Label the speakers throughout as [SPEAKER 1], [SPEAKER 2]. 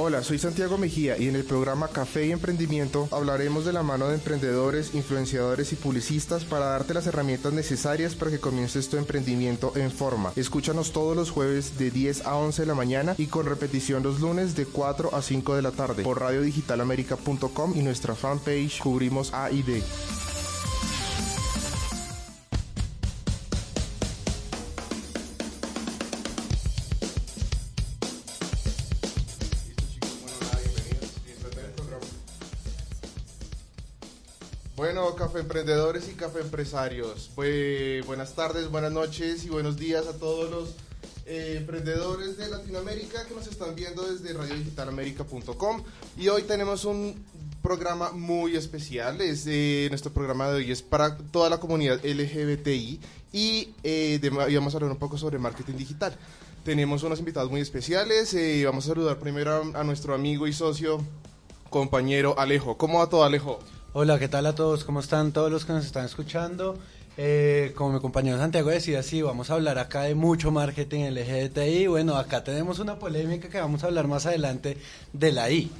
[SPEAKER 1] Hola, soy Santiago Mejía y en el programa Café y Emprendimiento hablaremos de la mano de emprendedores, influenciadores y publicistas para darte las herramientas necesarias para que comiences tu emprendimiento en forma. Escúchanos todos los jueves de 10 a 11 de la mañana y con repetición los lunes de 4 a 5 de la tarde por radiodigitalamerica.com y nuestra fanpage Cubrimos A y D. Café emprendedores y café empresarios. Pues, buenas tardes, buenas noches y buenos días a todos los eh, emprendedores de Latinoamérica que nos están viendo desde radiodigitalamerica.com. Y hoy tenemos un programa muy especial. Es, eh, nuestro programa de hoy es para toda la comunidad LGBTI y eh, de, vamos a hablar un poco sobre marketing digital. Tenemos unos invitados muy especiales. Eh, vamos a saludar primero a, a nuestro amigo y socio, compañero Alejo. ¿Cómo va todo, Alejo?
[SPEAKER 2] Hola, ¿qué tal a todos? ¿Cómo están todos los que nos están escuchando? Eh, como mi compañero Santiago decía, sí, vamos a hablar acá de mucho marketing LGBTI. Bueno, acá tenemos una polémica que vamos a hablar más adelante de la I.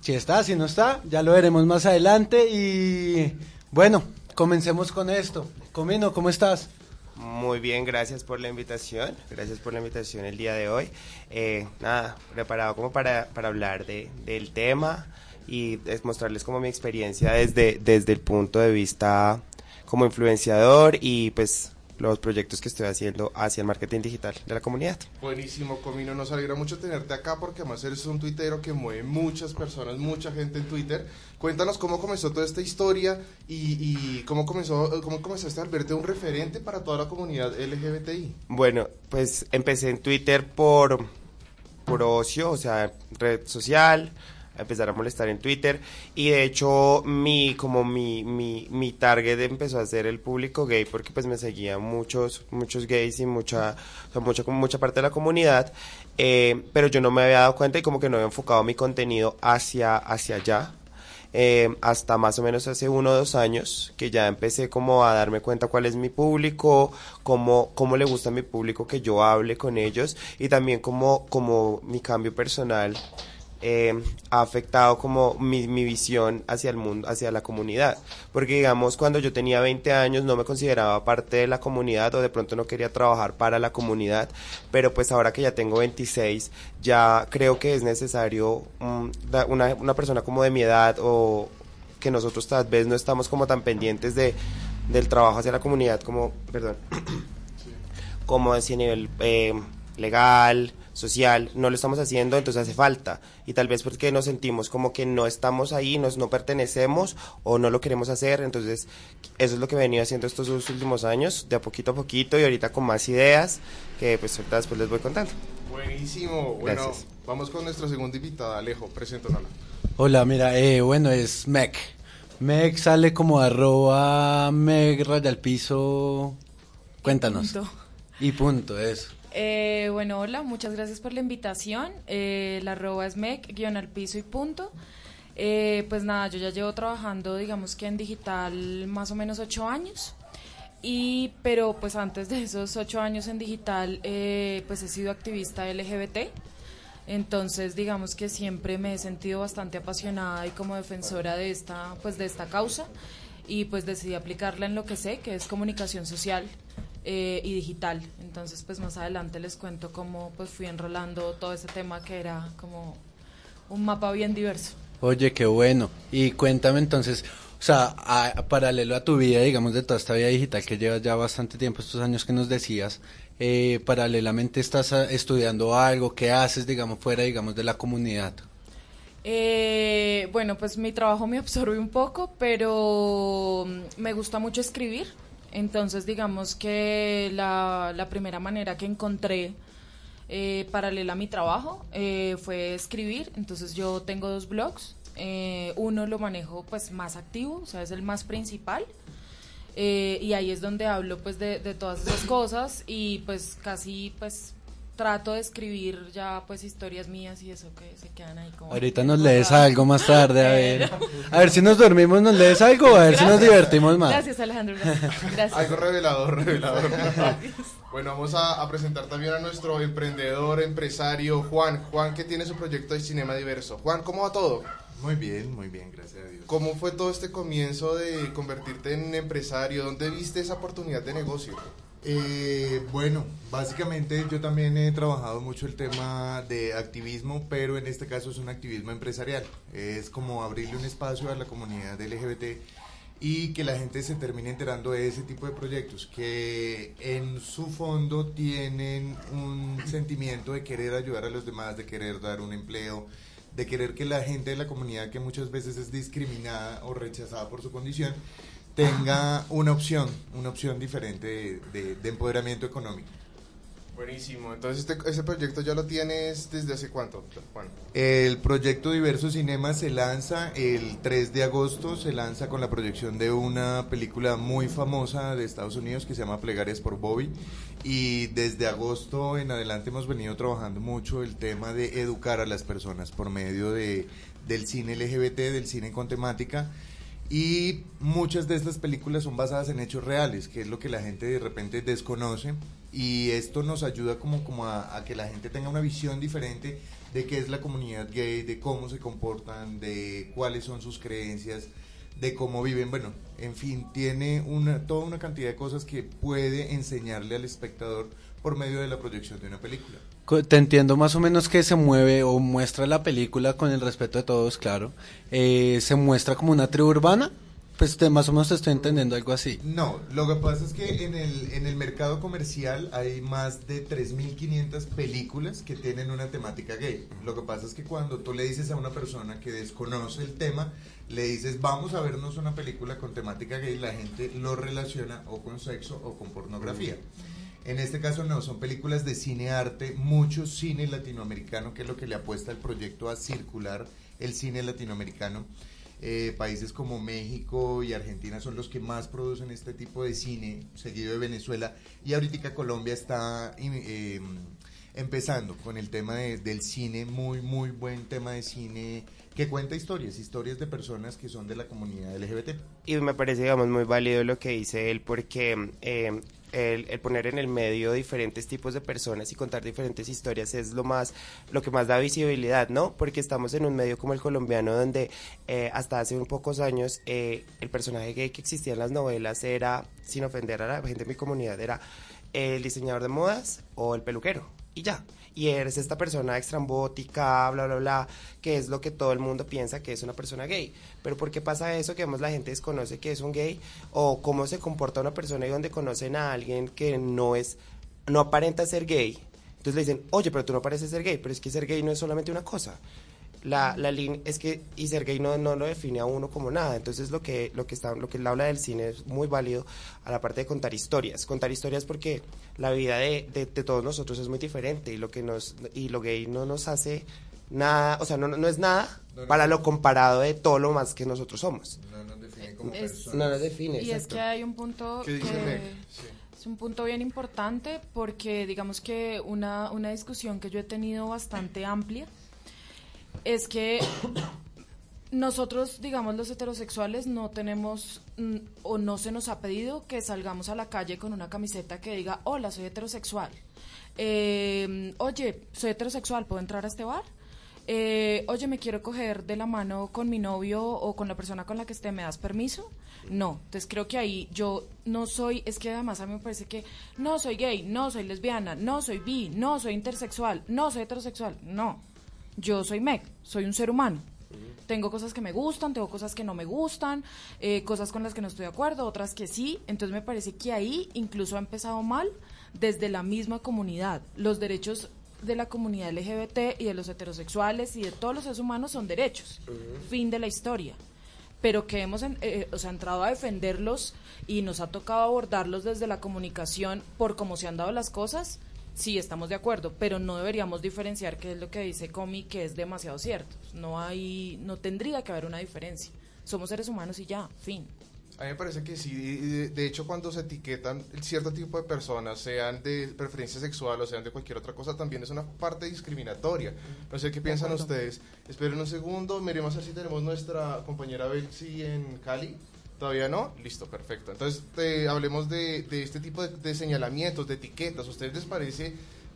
[SPEAKER 2] Si está, si no está, ya lo veremos más adelante. Y bueno, comencemos con esto. Comino, ¿cómo estás?
[SPEAKER 3] Muy bien, gracias por la invitación. Gracias por la invitación el día de hoy. Eh, nada, preparado como para, para hablar de, del tema y es mostrarles como mi experiencia desde, desde el punto de vista como influenciador y pues los proyectos que estoy haciendo hacia el marketing digital de la comunidad.
[SPEAKER 1] Buenísimo, Comino, nos alegra mucho tenerte acá porque además eres un tuitero que mueve muchas personas, mucha gente en Twitter. Cuéntanos cómo comenzó toda esta historia y, y cómo comenzó, cómo comenzaste a verte un referente para toda la comunidad LGBTI.
[SPEAKER 3] Bueno, pues empecé en Twitter por, por ocio, o sea, red social, empezar a molestar en Twitter. Y de hecho mi como mi, mi, mi target empezó a ser el público gay porque pues me seguían muchos muchos gays y mucha o sea, mucha mucha parte de la comunidad. Eh, pero yo no me había dado cuenta y como que no había enfocado mi contenido hacia hacia allá. Eh, hasta más o menos hace uno o dos años que ya empecé como a darme cuenta cuál es mi público, cómo, cómo le gusta a mi público que yo hable con ellos y también como, como mi cambio personal eh, ha afectado como mi, mi, visión hacia el mundo, hacia la comunidad. Porque digamos, cuando yo tenía 20 años no me consideraba parte de la comunidad o de pronto no quería trabajar para la comunidad, pero pues ahora que ya tengo 26, ya creo que es necesario um, una, una persona como de mi edad o que nosotros tal vez no estamos como tan pendientes de, del trabajo hacia la comunidad como, perdón, como a nivel eh, legal, social, no lo estamos haciendo, entonces hace falta. Y tal vez porque nos sentimos como que no estamos ahí, nos, no pertenecemos o no lo queremos hacer. Entonces, eso es lo que he venido haciendo estos dos últimos años, de a poquito a poquito y ahorita con más ideas que pues ahorita después les voy contando.
[SPEAKER 1] Buenísimo. Bueno,
[SPEAKER 3] Gracias.
[SPEAKER 1] vamos con nuestra segunda invitada, Alejo. Preséntanos.
[SPEAKER 2] Hola, mira, eh, bueno, es Meg. Meg sale como arroba Meg raya al piso. Cuéntanos.
[SPEAKER 4] Punto.
[SPEAKER 2] Y punto, eso.
[SPEAKER 4] Eh, bueno, hola, muchas gracias por la invitación. Eh, la arroba es mec, guion al piso y punto. Eh, pues nada, yo ya llevo trabajando, digamos que en digital más o menos ocho años. Y, pero pues antes de esos ocho años en digital, eh, pues he sido activista LGBT. Entonces, digamos que siempre me he sentido bastante apasionada y como defensora de esta, pues de esta causa. Y pues decidí aplicarla en lo que sé, que es comunicación social eh, y digital. Entonces, pues más adelante les cuento cómo pues fui enrolando todo ese tema que era como un mapa bien diverso.
[SPEAKER 2] Oye, qué bueno. Y cuéntame entonces, o sea, a, a paralelo a tu vida, digamos, de toda esta vida digital que llevas ya bastante tiempo, estos años que nos decías, eh, paralelamente estás a, estudiando algo, ¿qué haces, digamos, fuera, digamos, de la comunidad?
[SPEAKER 4] Eh, bueno, pues mi trabajo me absorbe un poco, pero mm, me gusta mucho escribir. Entonces, digamos que la, la primera manera que encontré eh, paralela a mi trabajo eh, fue escribir. Entonces, yo tengo dos blogs. Eh, uno lo manejo pues más activo, o sea, es el más principal. Eh, y ahí es donde hablo pues de, de todas esas cosas y pues casi pues trato de escribir ya pues historias mías y eso que se quedan ahí como...
[SPEAKER 2] Ahorita nos lees algo más tarde, a ver. A ver si nos dormimos, nos lees algo, a ver si nos divertimos más.
[SPEAKER 4] Gracias Alejandro, gracias.
[SPEAKER 1] Algo revelador, revelador. bueno, vamos a, a presentar también a nuestro emprendedor, empresario, Juan. Juan, que tiene su proyecto de cinema diverso. Juan, ¿cómo va todo?
[SPEAKER 5] Muy bien, muy bien, gracias a Dios.
[SPEAKER 1] ¿Cómo fue todo este comienzo de convertirte en empresario? ¿Dónde viste esa oportunidad de negocio?
[SPEAKER 5] Eh, bueno, básicamente yo también he trabajado mucho el tema de activismo, pero en este caso es un activismo empresarial. Es como abrirle un espacio a la comunidad LGBT y que la gente se termine enterando de ese tipo de proyectos que en su fondo tienen un sentimiento de querer ayudar a los demás, de querer dar un empleo, de querer que la gente de la comunidad que muchas veces es discriminada o rechazada por su condición tenga una opción, una opción diferente de, de- de empoderamiento económico.
[SPEAKER 1] Buenísimo. Entonces, este, ese proyecto ya lo tienes desde hace cuánto, Juan?
[SPEAKER 5] El proyecto Diverso Cinema se lanza el 3 de agosto, se lanza con la proyección de una película muy famosa de Estados Unidos que se llama Plegarias por Bobby y desde agosto en adelante hemos venido trabajando mucho el tema de educar a las personas por medio de, del cine LGBT, del cine con temática y muchas de estas películas son basadas en hechos reales, que es lo que la gente de repente desconoce y esto nos ayuda como, como a, que la gente tenga una visión diferente de qué es la comunidad gay, de cómo se comportan, de cuáles son sus creencias, de cómo viven. Bueno, en fin, tiene una, toda una cantidad de cosas que puede enseñarle al espectador por medio de la proyección de una película.
[SPEAKER 2] Te entiendo más o menos que se mueve o muestra la película con el respeto de todos, claro. Eh, se muestra como una tribu urbana. Pues te, más o menos te estoy entendiendo algo así.
[SPEAKER 5] No, lo que pasa es que en el, en el mercado comercial hay más de 3.500 películas que tienen una temática gay. Lo que pasa es que cuando tú le dices a una persona que desconoce el tema, le dices vamos a vernos una película con temática gay, la gente lo relaciona o con sexo o con pornografía. En este caso no, son películas de cine arte, mucho cine latinoamericano, que es lo que le apuesta el proyecto a circular el cine latinoamericano. Eh, países como México y Argentina son los que más producen este tipo de cine, seguido de Venezuela. Y ahorita Colombia está eh, empezando con el tema de- del cine, muy, muy buen tema de cine que cuenta historias, historias de personas que son de la comunidad LGBT.
[SPEAKER 3] Y me parece, digamos, muy válido lo que dice él porque eh, el, el poner en el medio diferentes tipos de personas y contar diferentes historias es lo más, lo que más da visibilidad, ¿no? Porque estamos en un medio como el colombiano donde eh, hasta hace un pocos años eh, el personaje gay que existía en las novelas era, sin ofender a la gente de mi comunidad, era el diseñador de modas o el peluquero y ya. Y eres esta persona extrambótica, bla, bla, bla, que es lo que todo el mundo piensa que es una persona gay. Pero ¿por qué pasa eso? Que vemos la gente desconoce que es un gay o cómo se comporta una persona y donde conocen a alguien que no es, no aparenta ser gay. Entonces le dicen, oye, pero tú no pareces ser gay, pero es que ser gay no es solamente una cosa. La, la línea es que y ser gay no, no lo define a uno como nada. Entonces lo que lo que está lo que él habla del cine es muy válido a la parte de contar historias. Contar historias porque la vida de, de, de todos nosotros es muy diferente y lo que nos y lo gay no nos hace nada o sea no, no es nada
[SPEAKER 5] No
[SPEAKER 3] para lo comparado de todo lo más que nosotros somos.
[SPEAKER 5] No nos define como
[SPEAKER 4] Es-
[SPEAKER 5] personas.
[SPEAKER 3] no nos define
[SPEAKER 4] Y es que hay un punto
[SPEAKER 1] ¿Qué dice
[SPEAKER 4] que es un punto bien importante porque digamos que una, una discusión que yo he tenido bastante amplia es que nosotros, digamos, los heterosexuales no tenemos mm, o no se nos ha pedido que salgamos a la calle con una camiseta que diga, hola, soy heterosexual. Eh, oye, soy heterosexual, ¿puedo entrar a este bar? Eh, oye, me quiero coger de la mano con mi novio o con la persona con la que esté, ¿me das permiso? No, entonces creo que ahí yo no soy, es que además a mí me parece que no soy gay, no soy lesbiana, no soy bi, no soy intersexual, no soy heterosexual, no. Yo soy Meg, soy un ser humano. Tengo cosas que me gustan, tengo cosas que no me gustan, eh, cosas con las que no estoy de acuerdo, otras que sí. Entonces me parece que ahí incluso ha empezado mal desde la misma comunidad. Los derechos de la comunidad LGBT y de los heterosexuales y de todos los seres humanos son derechos. Fin de la historia. Pero que hemos en- eh, o sea, entrado a defenderlos y nos ha tocado abordarlos desde la comunicación por cómo se han dado las cosas, sí estamos de acuerdo, pero no deberíamos diferenciar qué es lo que dice Comi, que es demasiado cierto. No hay, no tendría que haber una diferencia. Somos seres humanos y ya, fin.
[SPEAKER 1] A mí me parece que sí. De, de hecho, cuando se etiquetan cierto tipo de personas, sean de preferencia sexual o sean de cualquier otra cosa, también es una parte discriminatoria. No sé qué piensan ustedes. Esperen un segundo. Miremos a ver si tenemos nuestra compañera Betsy en Cali. ¿Todavía no? Listo, perfecto. Entonces, eh, hablemos de, de este tipo de, de señalamientos, de etiquetas. ¿A ustedes les parece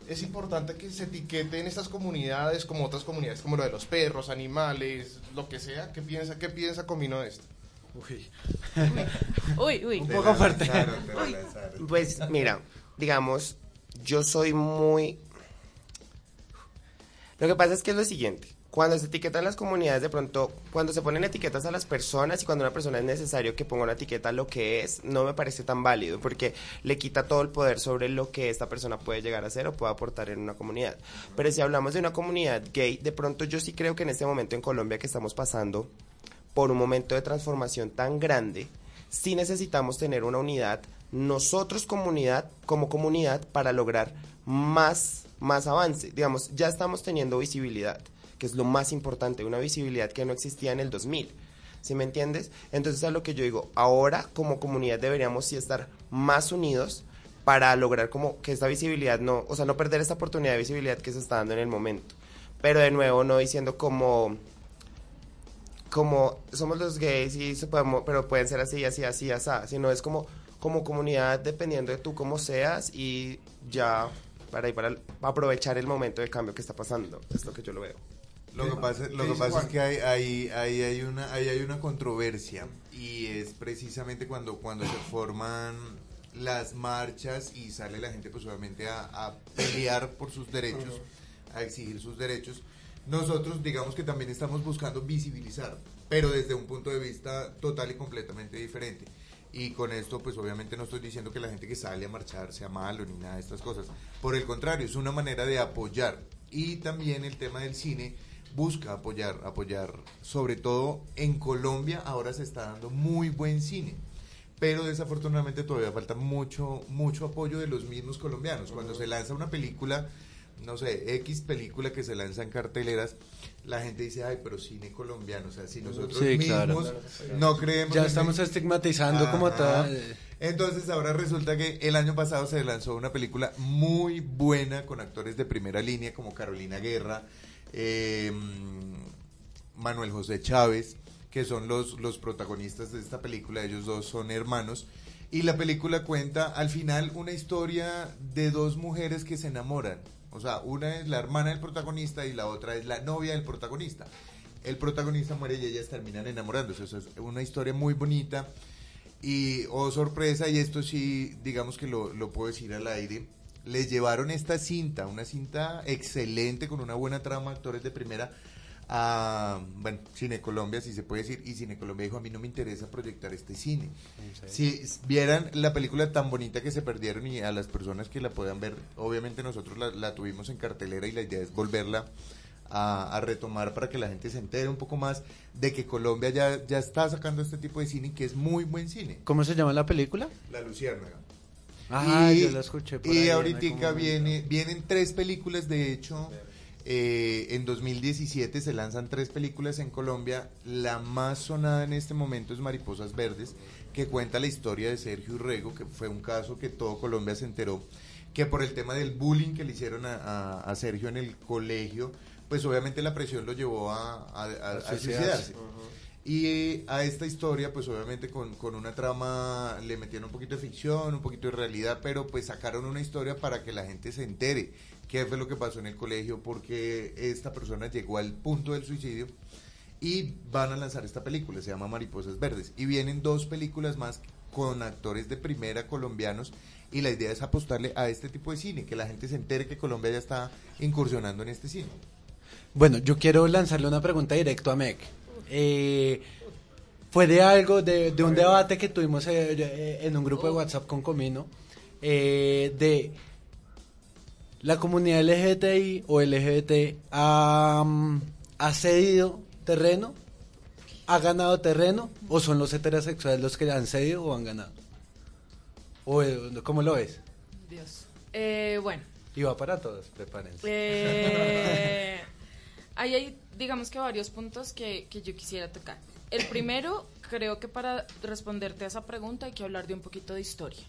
[SPEAKER 1] es importante que se etiqueten estas comunidades como otras comunidades, como lo de los perros, animales, lo que sea? ¿Qué piensa, qué piensa Comino de esto?
[SPEAKER 2] Uy.
[SPEAKER 4] Uy, uy.
[SPEAKER 2] Un poco fuerte.
[SPEAKER 5] lanzaron.
[SPEAKER 3] Pues mira, digamos, yo soy muy... Lo que pasa es que es lo siguiente. Cuando se etiquetan las comunidades, de pronto, cuando se ponen etiquetas a las personas y cuando una persona es necesario que ponga una etiqueta a lo que es, no me parece tan válido porque le quita todo el poder sobre lo que esta persona puede llegar a ser o puede aportar en una comunidad. Pero si hablamos de una comunidad gay, de pronto yo sí creo que en este momento en Colombia que estamos pasando por un momento de transformación tan grande, sí necesitamos tener una unidad, nosotros comunidad, como comunidad, para lograr más, más avance. Digamos, ya estamos teniendo visibilidad, que es lo más importante, una visibilidad que no existía en el 2000. ¿Sí me entiendes? Entonces a lo que yo digo, ahora como comunidad deberíamos sí estar más unidos para lograr como que esta visibilidad no, o sea, no perder esta oportunidad de visibilidad que se está dando en el momento. Pero de nuevo, no diciendo como como somos los gays y se podemos, pero pueden ser así, así, así, así, sino es como, como comunidad dependiendo de tú cómo seas y ya para, ir para aprovechar el momento de cambio que está pasando, es lo que yo lo veo.
[SPEAKER 5] Lo que pasa, lo
[SPEAKER 1] ¿Qué
[SPEAKER 5] que pasa es que hay, hay, hay, hay una, hay, hay una controversia y es precisamente cuando, cuando se forman las marchas y sale la gente pues obviamente a, a pelear por sus derechos, a exigir sus derechos. Nosotros digamos que también estamos buscando visibilizar, pero desde un punto de vista total y completamente diferente. Y con esto, pues obviamente no estoy diciendo que la gente que sale a marchar sea malo ni nada de estas cosas. Por el contrario, es una manera de apoyar. Y también el tema del cine busca apoyar, apoyar. Sobre todo en Colombia ahora se está dando muy buen cine. Pero desafortunadamente todavía falta mucho, mucho apoyo de los mismos colombianos. Cuando se lanza una película, no sé, X película que se lanza en carteleras, la gente dice, ay, pero cine colombiano. O sea, si nosotros
[SPEAKER 2] Sí, claro.
[SPEAKER 5] mismos no creemos...
[SPEAKER 2] Ya estamos
[SPEAKER 5] el-
[SPEAKER 2] estigmatizando como tal.
[SPEAKER 5] Entonces ahora resulta que el año pasado se lanzó una película muy buena con actores de primera línea como Carolina Guerra, eh, Manuel José Chávez, que son los, los protagonistas de esta película, ellos dos son hermanos. Y la película cuenta al final una historia de dos mujeres que se enamoran. O sea, una es la hermana del protagonista y la otra es la novia del protagonista. El protagonista muere y ellas terminan enamorándose. Eso es una historia muy bonita. Y, oh sorpresa, y esto sí, digamos que lo, lo puedo decir al aire, les llevaron esta cinta, una cinta excelente con una buena trama, actores de primera, a, bueno, Cine Colombia, si se puede decir, y Cine Colombia dijo, a mí no me interesa proyectar este cine. Si vieran la película tan bonita que se perdieron y a las personas que la puedan ver, obviamente nosotros la, la tuvimos en cartelera y la idea es volverla a, a retomar para que la gente se entere un poco más de que Colombia ya, ya está sacando este tipo de cine que es muy buen cine.
[SPEAKER 2] ¿Cómo se llama la película?
[SPEAKER 5] La Luciérnaga.
[SPEAKER 2] Ah,
[SPEAKER 5] y,
[SPEAKER 2] yo la escuché por
[SPEAKER 5] y
[SPEAKER 2] ahí
[SPEAKER 5] ahorita viene, vienen tres películas, de hecho, eh, en 2017 se lanzan tres películas en Colombia. La más sonada en este momento es Mariposas Verdes, que cuenta la historia de Sergio Urrego, que fue un caso que todo Colombia se enteró, que por el tema del bullying que le hicieron a, a- a Sergio en el colegio, pues obviamente la presión lo llevó a, a- a- a
[SPEAKER 2] suicidarse.
[SPEAKER 5] Y a esta historia, pues obviamente con, con una trama le metieron un poquito de ficción, un poquito de realidad, pero pues sacaron una historia para que la gente se entere qué fue lo que pasó en el colegio, porque esta persona llegó al punto del suicidio y van a lanzar esta película, se llama Mariposas Verdes. Y vienen dos películas más con actores de primera colombianos y la idea es apostarle a este tipo de cine, que la gente se entere que Colombia ya está incursionando en este cine.
[SPEAKER 2] Bueno, yo quiero lanzarle una pregunta directo a Meg. Eh, fue de algo, de, de un debate que tuvimos eh, eh, en un grupo de WhatsApp con Comino, eh, de la comunidad LGBTI o LGBT ha, mm, ha cedido terreno, ha ganado terreno, o son los heterosexuales los que han cedido o han ganado. O, eh, ¿Cómo lo ves?
[SPEAKER 4] Dios. Eh, bueno.
[SPEAKER 2] Y va para todos, prepárense.
[SPEAKER 4] Eh, Ahí hay, digamos que varios puntos que, que yo quisiera tocar. El primero, creo que para responderte a esa pregunta hay que hablar de un poquito de historia.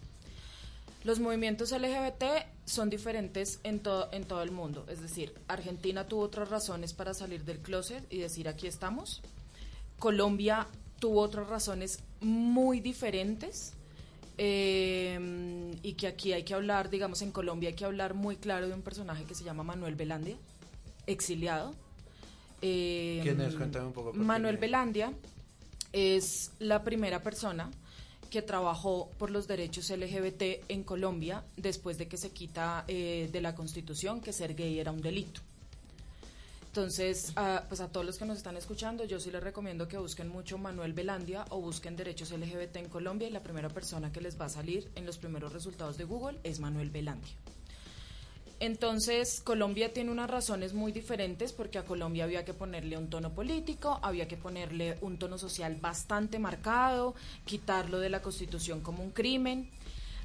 [SPEAKER 4] Los movimientos LGBT son diferentes en, todo en todo el mundo. Es decir, Argentina tuvo otras razones para salir del closet y decir aquí estamos. Colombia tuvo otras razones muy diferentes. eh, y que aquí hay que hablar, digamos, en Colombia hay que hablar muy claro de un personaje que se llama Manuel Velandia, exiliado. Eh,
[SPEAKER 2] ¿Quién es? Cuéntame un poco,
[SPEAKER 4] Manuel. Velandia es la primera persona que trabajó por los derechos LGBT en Colombia después de que se quita eh, de la Constitución que ser gay era un delito. Entonces, a, pues a todos los que nos están escuchando, yo sí les recomiendo que busquen mucho Manuel Velandia o busquen derechos LGBT en Colombia y la primera persona que les va a salir en los primeros resultados de Google es Manuel Velandia. Entonces, Colombia tiene unas razones muy diferentes porque a Colombia había que ponerle un tono político, había que ponerle un tono social bastante marcado, quitarlo de la Constitución como un crimen,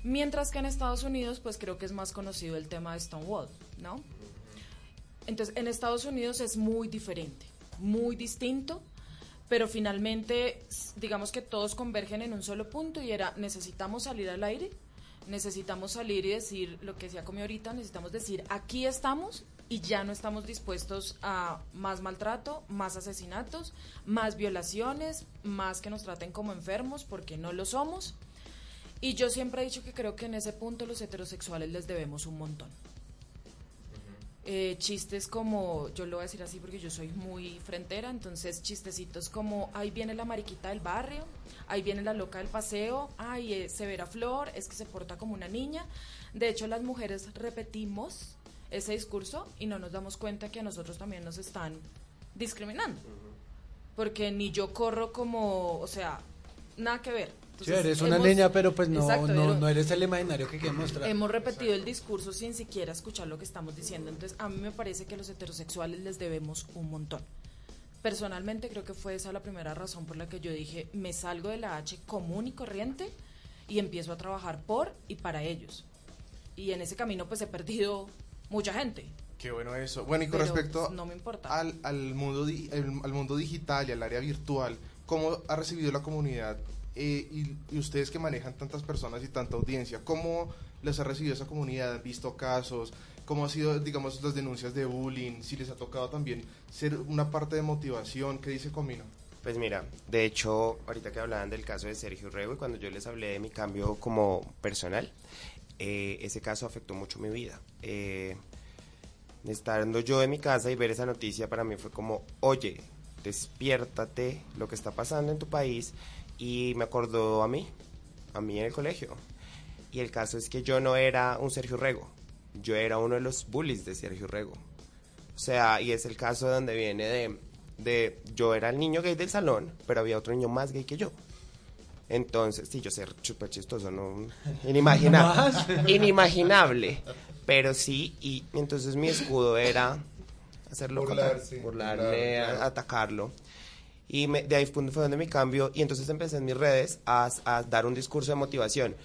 [SPEAKER 4] mientras que en Estados Unidos, pues creo que es más conocido el tema de Stonewall, ¿no? Entonces, en Estados Unidos es muy diferente, muy distinto, pero finalmente, digamos que todos convergen en un solo punto y era, necesitamos salir al aire, necesitamos salir y decir lo que decía como ahorita, necesitamos decir, aquí estamos y ya no estamos dispuestos a más maltrato, más asesinatos, más violaciones, más que nos traten como enfermos, porque no lo somos. Y yo siempre he dicho que creo que en ese punto los heterosexuales les debemos un montón eh, chistes como, yo lo voy a decir así porque yo soy muy frentera, entonces chistecitos como, ahí viene la mariquita del barrio, ahí viene la loca del paseo, ay, eh, Severa Flor, es que se porta como una niña. De hecho, las mujeres repetimos ese discurso y no nos damos cuenta que a nosotros también nos están discriminando. Porque ni yo corro como, o sea, nada que ver.
[SPEAKER 2] Sí,
[SPEAKER 4] Entonces,
[SPEAKER 2] eres una
[SPEAKER 4] hemos-
[SPEAKER 2] niña, pero pues no,
[SPEAKER 4] Exacto,
[SPEAKER 2] no,
[SPEAKER 4] pero-
[SPEAKER 2] no eres el imaginario que quieres mostrar.
[SPEAKER 4] Hemos repetido el discurso sin siquiera escuchar lo que estamos diciendo. Entonces, a mí me parece que a los heterosexuales les debemos un montón. Personalmente, creo que fue esa la primera razón por la que yo dije, me salgo de la H común y corriente y empiezo a trabajar por y para ellos. Y en ese camino, pues he perdido mucha gente.
[SPEAKER 1] Qué bueno eso. Bueno, y con
[SPEAKER 4] Pero,
[SPEAKER 1] respecto
[SPEAKER 4] pues, no me importa.
[SPEAKER 1] al, al, mundo di- el- al mundo digital y al área virtual, ¿cómo ha recibido la comunidad eh, y, y ustedes que manejan tantas personas y tanta audiencia, cómo les ha recibido esa comunidad? ¿Han visto casos? ¿Cómo ha sido, digamos, las denuncias de bullying? Si les ha tocado también ser una parte de motivación, ¿qué dice Comino?
[SPEAKER 3] Pues mira, de hecho, ahorita que hablaban del caso de Sergio Rego y cuando yo les hablé de mi cambio como personal, eh, ese caso afectó mucho mi vida. Eh, estando yo en mi casa y ver esa noticia para mí fue como, oye, despiértate lo que está pasando en tu país y me acordó a mí, a mí en el colegio. Y el caso es que yo no era un Sergio Rego, yo era uno de los bullies de Sergio Rego. O sea, y es el caso donde viene de, de yo era el niño gay del salón, pero había otro niño más gay que yo. Entonces, sí, yo sé, súper chistoso, ¿no? Inimaginable. Inimaginable. Pero sí, y entonces mi escudo era hacerlo
[SPEAKER 5] Burlarse,
[SPEAKER 3] burlarle, a- atacarlo. Y me- de ahí fue donde mi cambio. Y entonces empecé en mis redes a, a dar un discurso de motivación.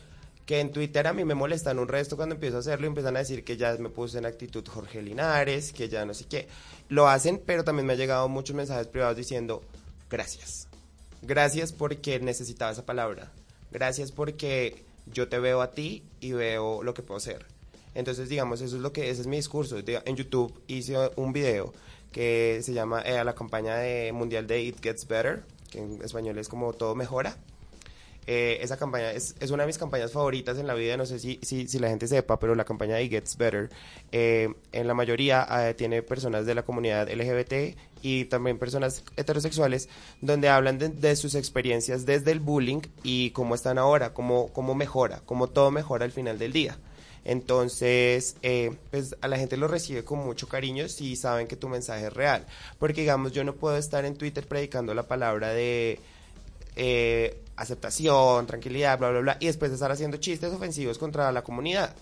[SPEAKER 3] Que en Twitter a mí me molestan un resto cuando empiezo a hacerlo y empiezan a decir que ya me puse en actitud Jorge Linares, que ya no sé qué. Lo hacen, pero también me han llegado muchos mensajes privados diciendo gracias. Gracias porque necesitaba esa palabra. Gracias porque yo te veo a ti y veo lo que puedo hacer. Entonces, digamos, eso es lo que ese es mi discurso. En YouTube hice un video que se llama eh, la campaña de mundial de It Gets Better, que en español es como todo mejora. Eh, esa campaña es, es una de mis campañas favoritas en la vida, no sé si, si, si la gente sepa, pero la campaña de It Gets Better eh, en la mayoría eh, tiene personas de la comunidad LGBT y también personas heterosexuales donde hablan de, de sus experiencias desde el bullying y cómo están ahora, cómo, cómo mejora, cómo todo mejora al final del día. Entonces, eh, pues a la gente lo recibe con mucho cariño si saben que tu mensaje es real. Porque, digamos, yo no puedo estar en Twitter predicando la palabra de eh, aceptación, tranquilidad, bla, bla, bla, y después estar haciendo chistes ofensivos contra la comunidad.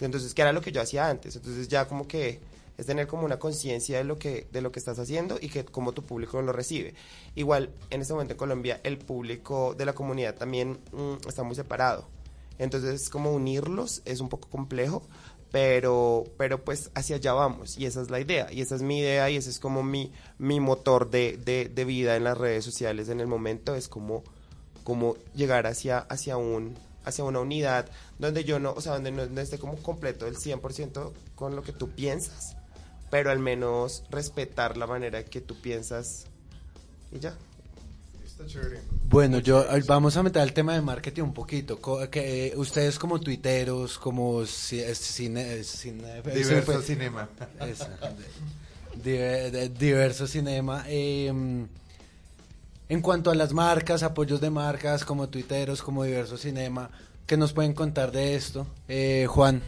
[SPEAKER 3] Entonces, que era lo que yo hacía antes. Entonces, ya como que es tener como una conciencia de lo que de lo que estás haciendo y que cómo tu público lo recibe. Igual, en este momento en Colombia, el público de la comunidad también mm, está muy separado. Entonces, como unirlos es un poco complejo, pero, pero pues hacia allá vamos y esa es la idea y esa es mi idea y ese es como mi, mi motor de, de, de vida en las redes sociales en el momento, es como, como llegar hacia, hacia, un, hacia una unidad donde yo no, o sea, donde no, no esté como completo el 100% con lo que tú piensas, pero al menos respetar la manera que tú piensas y ya.
[SPEAKER 1] Está chévere.
[SPEAKER 2] Bueno, yo eh, vamos a meter el tema de marketing un poquito. Que, eh, ustedes como tuiteros, como eh, cine, cine-
[SPEAKER 5] Diverso
[SPEAKER 2] fue-
[SPEAKER 5] cinema.
[SPEAKER 2] Eso, de- de- diverso cinema. eh, en cuanto a las marcas, apoyos de marcas, como tuiteros, como diverso cinema, ¿qué nos pueden contar de esto? Eh, Juan.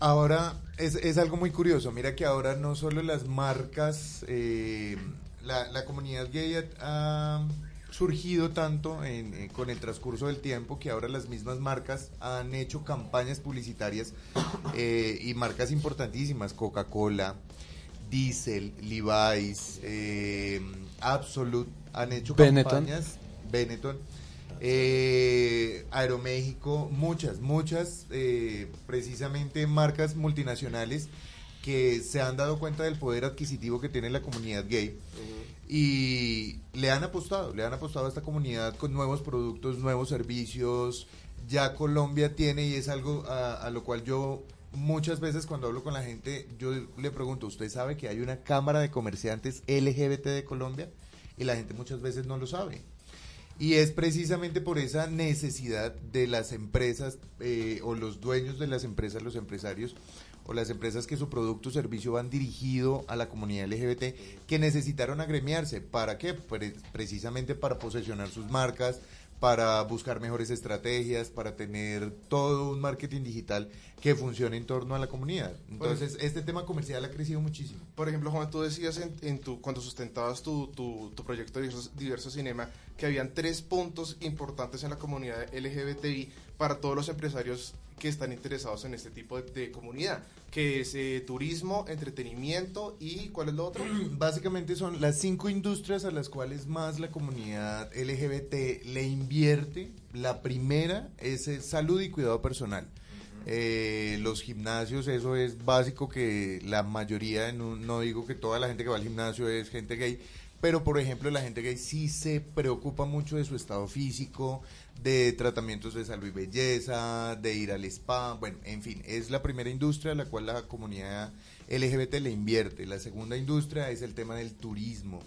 [SPEAKER 5] Ahora es, es algo muy curioso. Mira que ahora no solo las marcas, eh, la, la comunidad gay ha, surgido tanto en- eh, con el transcurso del tiempo que ahora las mismas marcas han hecho campañas publicitarias eh, y marcas importantísimas, Coca-Cola, Diesel, Levi's, eh, Absolute, han hecho
[SPEAKER 2] Benetton.
[SPEAKER 5] campañas, Benetton, eh, Aeroméxico, muchas, muchas, eh, precisamente marcas multinacionales que se han dado cuenta del poder adquisitivo que tiene la comunidad gay y le han apostado, le han apostado a esta comunidad con nuevos productos, nuevos servicios. Ya Colombia tiene y es algo a, a lo cual yo muchas veces cuando hablo con la gente, yo le pregunto, ¿usted sabe que hay una cámara de comerciantes LGBT de Colombia? Y la gente muchas veces no lo sabe. Y es precisamente por esa necesidad de las empresas eh, o los dueños de las empresas, los empresarios o las empresas que su producto o servicio van dirigido a la comunidad LGBT que necesitaron agremiarse. ¿Para qué? Pre- precisamente para posesionar sus marcas, para buscar mejores estrategias, para tener todo un marketing digital que funcione en torno a la comunidad. Entonces, este tema comercial ha crecido muchísimo.
[SPEAKER 1] Por ejemplo, Juan, tú decías en, en tu, cuando sustentabas tu, tu, tu proyecto Diverso, Diverso Cinema que habían tres puntos importantes en la comunidad LGBTI para todos los empresarios que están interesados en este tipo de, de comunidad, que es eh, turismo, entretenimiento y ¿cuál es lo otro?
[SPEAKER 5] Básicamente son las cinco industrias a las cuales más la comunidad LGBT le invierte. La primera es eh, salud y cuidado personal. Eh, los gimnasios, eso es básico que la mayoría, no, no digo que toda la gente que va al gimnasio es gente gay, pero por ejemplo la gente gay sí se preocupa mucho de su estado físico, de tratamientos de salud y belleza, de ir al spa, bueno, en fin, es la primera industria a la cual la comunidad LGBT le invierte. La segunda industria es el tema del turismo.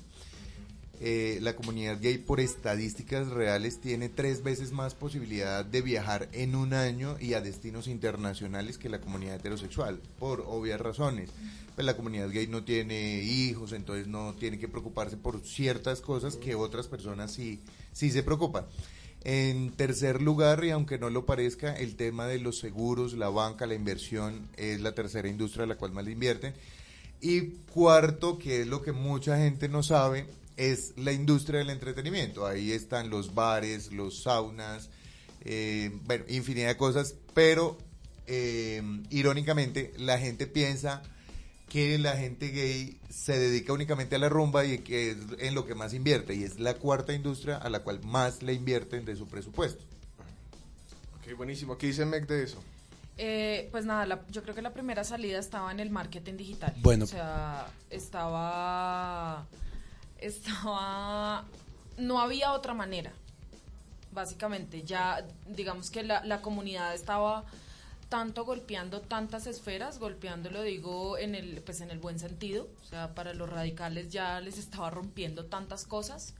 [SPEAKER 5] Eh, la comunidad gay por estadísticas reales tiene tres veces más posibilidad de viajar en un año y a destinos internacionales que la comunidad heterosexual, por obvias razones. Pues la comunidad gay no tiene hijos, entonces no tiene que preocuparse por ciertas cosas que otras personas sí, sí se preocupan. En tercer lugar, y aunque no lo parezca, el tema de los seguros, la banca, la inversión es la tercera industria a la cual más le invierten. Y cuarto, que es lo que mucha gente no sabe, es la industria del entretenimiento. Ahí están los bares, los saunas, eh, bueno, infinidad de cosas, pero eh, irónicamente la gente piensa que la gente gay se dedica únicamente a la rumba y que es en lo que más invierte, y es la cuarta industria a la cual más le invierten de su presupuesto.
[SPEAKER 1] Ok, buenísimo. ¿Qué dice Meg de eso?
[SPEAKER 4] Eh, pues nada, la- yo creo que la primera salida estaba en el marketing digital.
[SPEAKER 2] Bueno.
[SPEAKER 4] O sea, estaba. Estaba. No había otra manera. Básicamente, ya digamos que la, la comunidad estaba tanto golpeando tantas esferas, golpeándolo digo en el, pues en el buen sentido, o sea, para los radicales ya les estaba rompiendo tantas cosas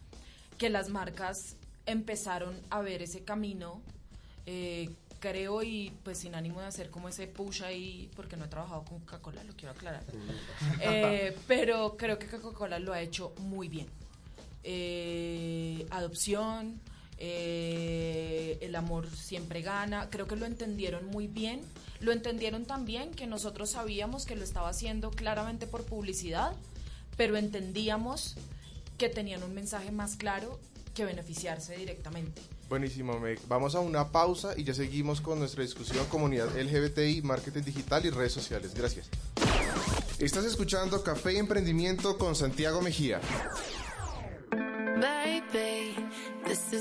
[SPEAKER 4] que las marcas empezaron a ver ese camino, eh, creo, y pues sin ánimo de hacer como ese push ahí, porque no he trabajado con Coca-Cola, lo quiero aclarar, Eh, pero creo que Coca-Cola lo ha hecho muy bien. Eh, adopción, eh, el amor siempre gana, creo que lo entendieron muy bien, lo entendieron también que nosotros sabíamos que lo estaba haciendo claramente por publicidad, pero entendíamos que tenían un mensaje más claro que beneficiarse directamente.
[SPEAKER 1] Buenísimo, Meg. Vamos a una pausa y ya seguimos con nuestra discusión comunidad LGBTI, marketing digital y redes sociales. Gracias. Estás escuchando Café y Emprendimiento con Santiago Mejía.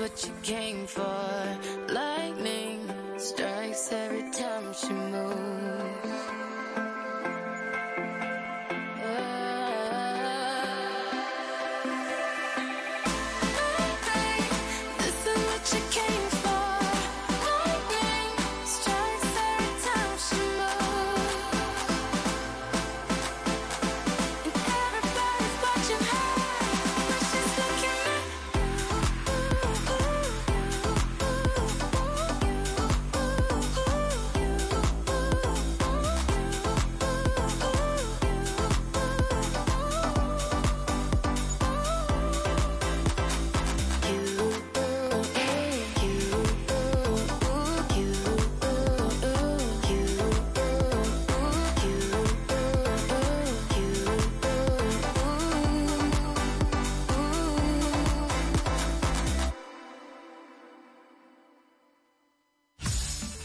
[SPEAKER 6] what you came for.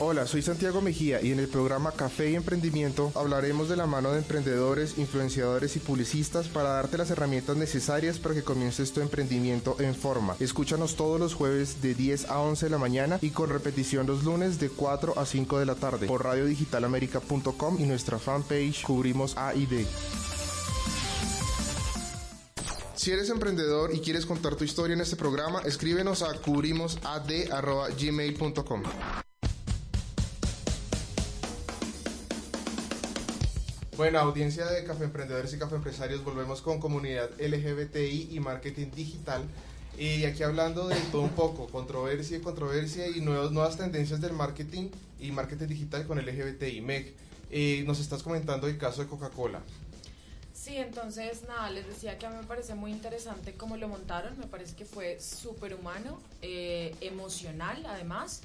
[SPEAKER 1] Hola, soy Santiago Mejía y en el programa Café y Emprendimiento hablaremos de la mano de emprendedores, influenciadores y publicistas para darte las herramientas necesarias para que comiences tu emprendimiento en forma. Escúchanos todos los jueves de 10 a 11 de la mañana y con repetición los lunes de 4 a 5 de la tarde por radiodigitalamerica.com y nuestra fanpage Cubrimos A y D. Si eres emprendedor y quieres contar tu historia en este programa, escríbenos a cubrimosad.gmail.com. Bueno, audiencia de Café Emprendedores y Café Empresarios, volvemos con comunidad LGBTI y marketing digital. Y aquí hablando de todo un poco, controversia y controversia y nuevas, nuevas tendencias del marketing y marketing digital con LGBTI. Meg, eh, nos estás comentando el caso de Coca-Cola.
[SPEAKER 4] Sí, entonces nada, les decía que a mí me parece muy interesante cómo lo montaron, me parece que fue súper humano, eh, emocional además,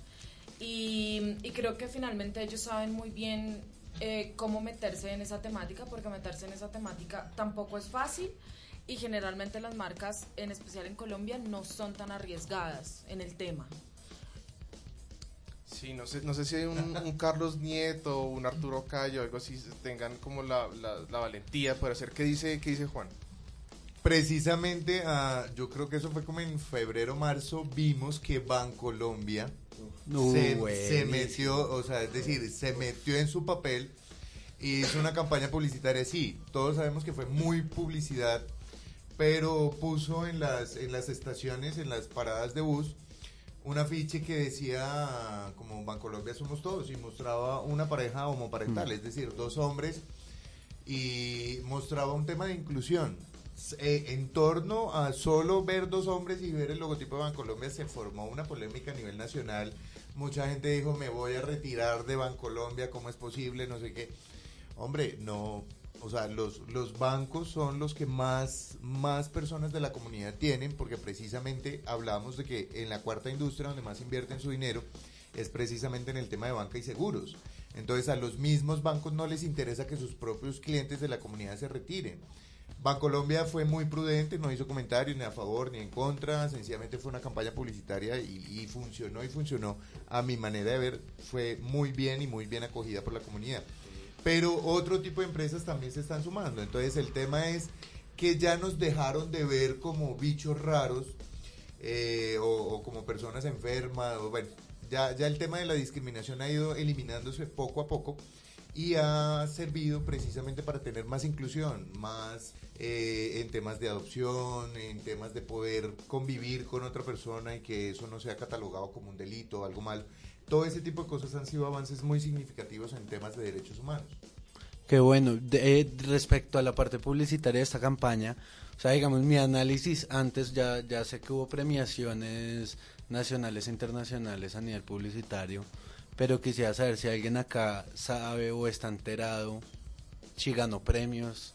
[SPEAKER 4] y, y creo que finalmente ellos saben muy bien eh, cómo meterse en esa temática, porque meterse en esa temática tampoco es fácil y generalmente las marcas, en especial en Colombia, no son tan arriesgadas en el tema.
[SPEAKER 1] Sí, no sé, no sé si hay un, un Carlos Nieto o un Arturo Cayo, algo así, tengan como la, la, la valentía para hacer. ¿Qué dice, qué dice Juan?
[SPEAKER 5] Precisamente, ah, yo creo que eso fue como en febrero, marzo, vimos que Bancolombia Se, se metió, o sea, es decir, se metió en su papel y hizo una campaña publicitaria. Sí, todos sabemos que fue muy publicidad, pero puso en las, en las estaciones, en las paradas de bus, un afiche que decía como Bancolombia somos todos y mostraba una pareja homoparental, es decir, dos hombres y mostraba un tema de inclusión. Eh, en torno a solo ver dos hombres y ver el logotipo de Bancolombia se formó una polémica a nivel nacional. Mucha gente dijo, me voy a retirar de Bancolombia, ¿cómo es posible? No sé qué. Hombre, no, o sea, los, los bancos son los que más, más personas de la comunidad tienen, porque precisamente hablamos de que en la cuarta industria donde más invierten su dinero es precisamente en el tema de banca y seguros. Entonces a los mismos bancos no les interesa que sus propios clientes de la comunidad se retiren. Bancolombia fue muy prudente, no hizo comentarios ni a favor ni en contra, sencillamente fue una campaña publicitaria y, funcionó y funcionó. A mi manera de ver, fue muy bien y muy bien acogida por la comunidad. Pero otro tipo de empresas también se están sumando. Entonces el tema es que ya nos dejaron de ver como bichos raros eh, o, o como personas enfermas. O, bueno, ya, ya el tema de la discriminación ha ido eliminándose poco a poco y ha servido precisamente para tener más inclusión, más eh, en temas de adopción, en temas de poder convivir con otra persona y que eso no sea catalogado como un delito o algo mal. Todo ese tipo de cosas han sido avances muy significativos en temas de derechos humanos.
[SPEAKER 2] Qué bueno. De- eh, respecto a la parte publicitaria de esta campaña, o sea, digamos, mi análisis antes, ya, ya sé que hubo premiaciones nacionales e internacionales a nivel publicitario, pero quisiera saber si alguien acá sabe o está enterado si ganó premios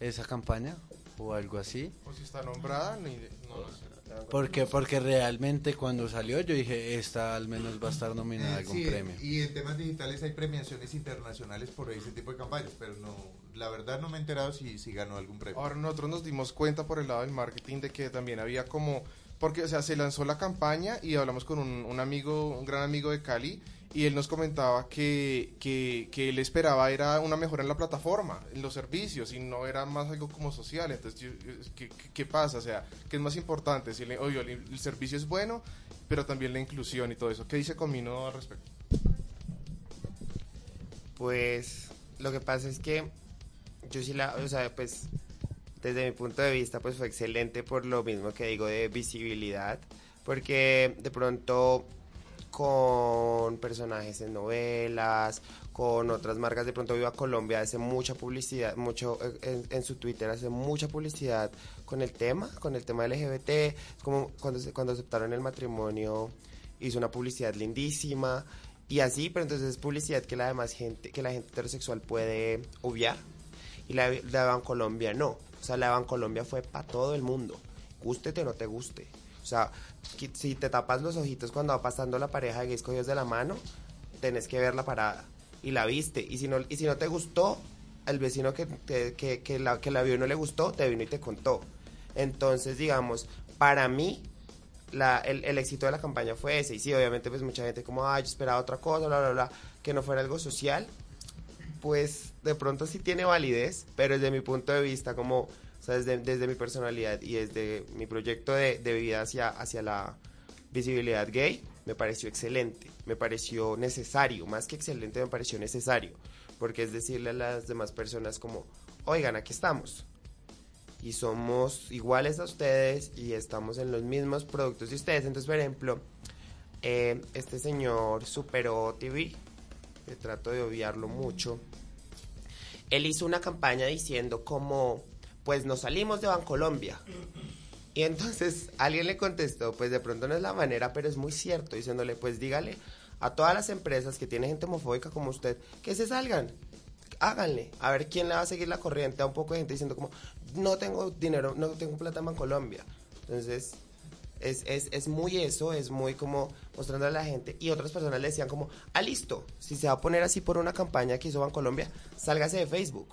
[SPEAKER 2] esa campaña o algo así.
[SPEAKER 1] O si está nombrada, ni, no lo sé.
[SPEAKER 2] Porque, porque realmente cuando salió yo dije, esta al menos va a estar nominada a algún
[SPEAKER 5] sí,
[SPEAKER 2] premio.
[SPEAKER 5] Y en temas digitales hay premiaciones internacionales por ese tipo de campañas, pero no, la verdad no me he enterado si, si ganó algún premio.
[SPEAKER 1] Ahora nosotros nos dimos cuenta por el lado del marketing de que también había como, porque o sea, se lanzó la campaña y hablamos con un, un amigo, un gran amigo de Cali, y él nos comentaba que, que, que él esperaba era una mejora en la plataforma, en los servicios, y no era más algo como social. Entonces, yo- ¿qué, qué- pasa? O sea, ¿qué es más importante? Si le- oye, el, el servicio es bueno, pero también la inclusión y todo eso. ¿Qué dice Comino al respecto?
[SPEAKER 3] Pues lo que pasa es que yo sí la, o sea, pues desde mi punto de vista pues fue excelente por lo mismo que digo de visibilidad, porque de pronto con personajes en novelas, con otras marcas, de pronto Viva Colombia hace mucha publicidad, mucho eh, en, su Twitter hace mucha publicidad con el tema, con el tema LGBT, como cuando, cuando aceptaron el matrimonio hizo una publicidad lindísima y así, pero entonces es publicidad que la demás gente, que la gente heterosexual puede obviar y la, la de Bancolombia no, o sea, la de Bancolombia fue para todo el mundo, gústete o no te guste, o sea, si te tapas los ojitos cuando va pasando la pareja de gays cogidos de la mano, tenés que ver la parada y la viste y si no, y si no te gustó, el vecino que, que, que, la, que la vio y no le gustó, te vino y te contó. Entonces, digamos, para mí, la, el, el éxito de la campaña fue ese. Y sí, obviamente, pues mucha gente como, ah, yo esperaba otra cosa, bla, bla, bla, que no fuera algo social. Pues de pronto sí tiene validez, pero desde mi punto de vista, como, o sea, desde, desde mi personalidad y desde mi proyecto de, de vida hacia, hacia la visibilidad gay, me pareció excelente, me pareció necesario, más que excelente, me pareció necesario, porque es decirle a las demás personas como, oigan, aquí estamos, y somos iguales a ustedes y estamos en los mismos productos de ustedes. Entonces, por ejemplo, eh, este señor Supero TV, que trato de obviarlo mucho, él hizo una campaña diciendo como, pues nos salimos de Bancolombia. Y entonces alguien le contestó, pues de pronto no es la manera, pero es muy cierto, diciéndole, pues dígale a todas las empresas que tienen gente homofóbica como usted, que se salgan, háganle, a ver quién le va a seguir la corriente a un poco de gente diciendo como, no tengo dinero, no tengo plata en Bancolombia. Entonces, es, es, es muy eso, es muy como mostrando a la gente. Y otras personas le decían como, ah, listo, si se va a poner así por una campaña que hizo Bancolombia, sálgase de Facebook,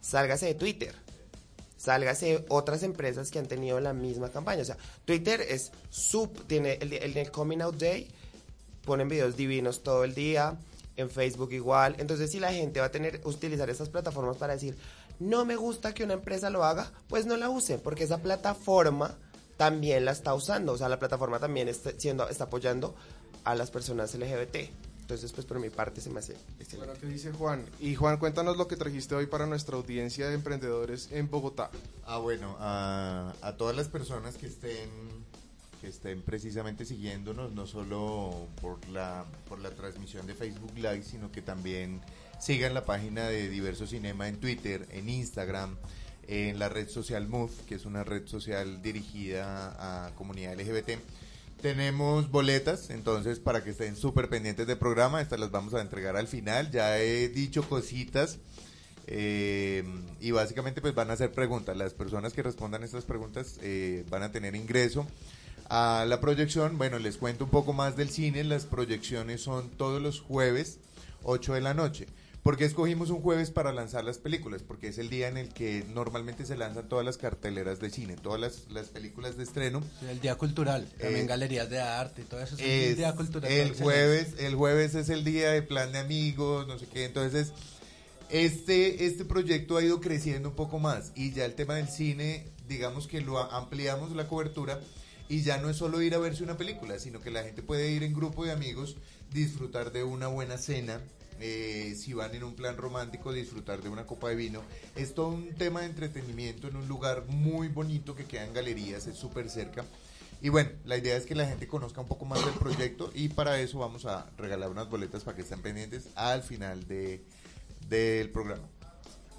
[SPEAKER 3] sálgase de Twitter, sálgase de otras empresas que han tenido la misma campaña. O sea, Twitter es sub, tiene el, el, Coming Out Day, ponen videos divinos todo el día. en Facebook igual. Entonces, si la gente va a tener utilizar estas plataformas para decir, no me gusta que una empresa lo haga, pues no la use, porque esa plataforma también la está usando. O sea, la plataforma también está, siendo, está apoyando a las personas LGBT. Entonces, pues por mi parte se me hace excelente.
[SPEAKER 1] Bueno, ¿qué dice Juan? Y Juan, cuéntanos lo que trajiste hoy para nuestra audiencia de emprendedores en Bogotá.
[SPEAKER 5] Ah, bueno, a, a todas las personas que estén que estén precisamente siguiéndonos, no solo por la, por la transmisión de Facebook Live, sino que también sigan la página de Diverso Cinema en Twitter, en Instagram, en la red social Move, que es una red social dirigida a comunidad LGBT. Tenemos boletas, entonces para que estén súper pendientes del programa, estas las vamos a entregar al final. Ya he dicho cositas eh, y básicamente pues van a hacer preguntas. Las personas que respondan estas preguntas eh, van a tener ingreso a la proyección. Bueno, les cuento un poco más del cine. Las proyecciones son todos los jueves, 8 de la noche. ¿Por qué escogimos un jueves para lanzar las películas? Porque es el día en el que normalmente se lanzan todas las carteleras de cine, todas las, las películas de estreno.
[SPEAKER 2] Sí, El día cultural, también
[SPEAKER 5] Eh,
[SPEAKER 2] galerías de arte todo eso. Es
[SPEAKER 5] Es
[SPEAKER 2] el día cultural.
[SPEAKER 5] el jueves, el jueves es el día de plan de amigos, no sé qué. Entonces, este, este proyecto ha ido creciendo un poco más y ya el tema del cine, digamos que lo ampliamos la cobertura y ya no es solo ir a verse una película, sino que la gente puede ir en grupo de amigos, disfrutar de una buena cena. Eh, si van en un plan romántico, disfrutar de una copa de vino. Es todo un tema de entretenimiento en un lugar muy bonito que queda en galerías, es súper cerca. Y bueno, la idea es que la gente conozca un poco más del proyecto y para eso vamos a regalar unas boletas para que estén pendientes al final de, del programa.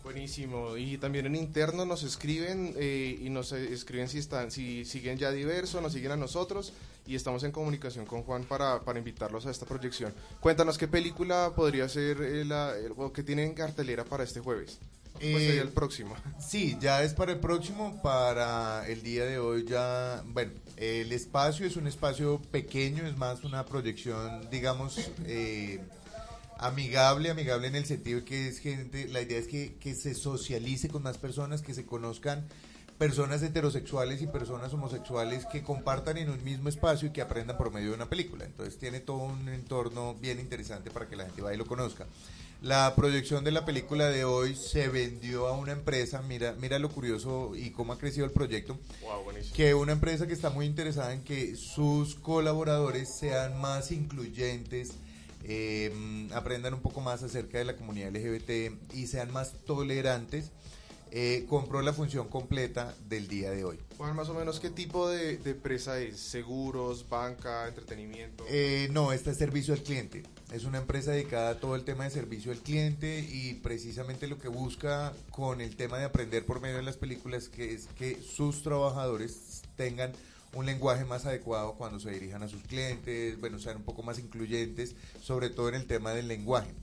[SPEAKER 1] Buenísimo. Y también en interno nos escriben eh, y nos escriben si están, si siguen ya diverso, nos siguen a nosotros y estamos en comunicación con Juan para, para invitarlos a esta proyección. Cuéntanos qué película podría ser eh, la, el- o que tienen en cartelera para este jueves. Pues
[SPEAKER 5] Eh,
[SPEAKER 1] sería el próximo.
[SPEAKER 5] Sí, ya es para el próximo, para el día de hoy ya, bueno, el espacio es un espacio pequeño, es más una proyección, digamos, eh, amigable, amigable en el sentido de que es gente, la idea es que, que se socialice con más personas, que se conozcan personas heterosexuales y personas homosexuales que compartan en un mismo espacio y que aprendan por medio de una película. Entonces tiene todo un entorno bien interesante para que la gente vaya y lo conozca. La proyección de la película de hoy se vendió a una empresa, mira, mira lo curioso y cómo ha crecido el proyecto,
[SPEAKER 1] Wow, buenísimo.
[SPEAKER 5] que una empresa que está muy interesada en que sus colaboradores sean más incluyentes, eh, aprendan un poco más acerca de la comunidad LGBT y sean más tolerantes, eh, compró la función completa del día de hoy.
[SPEAKER 1] Juan, más o menos qué tipo de, de empresa es, seguros, banca, entretenimiento.
[SPEAKER 5] Eh, no, esta es servicio al cliente. Es una empresa dedicada a todo el tema de servicio al cliente y precisamente lo que busca con el tema de aprender por medio de las películas que es que sus trabajadores tengan un lenguaje más adecuado cuando se dirijan a sus clientes, bueno, sean un poco más incluyentes, sobre todo en el tema del lenguaje.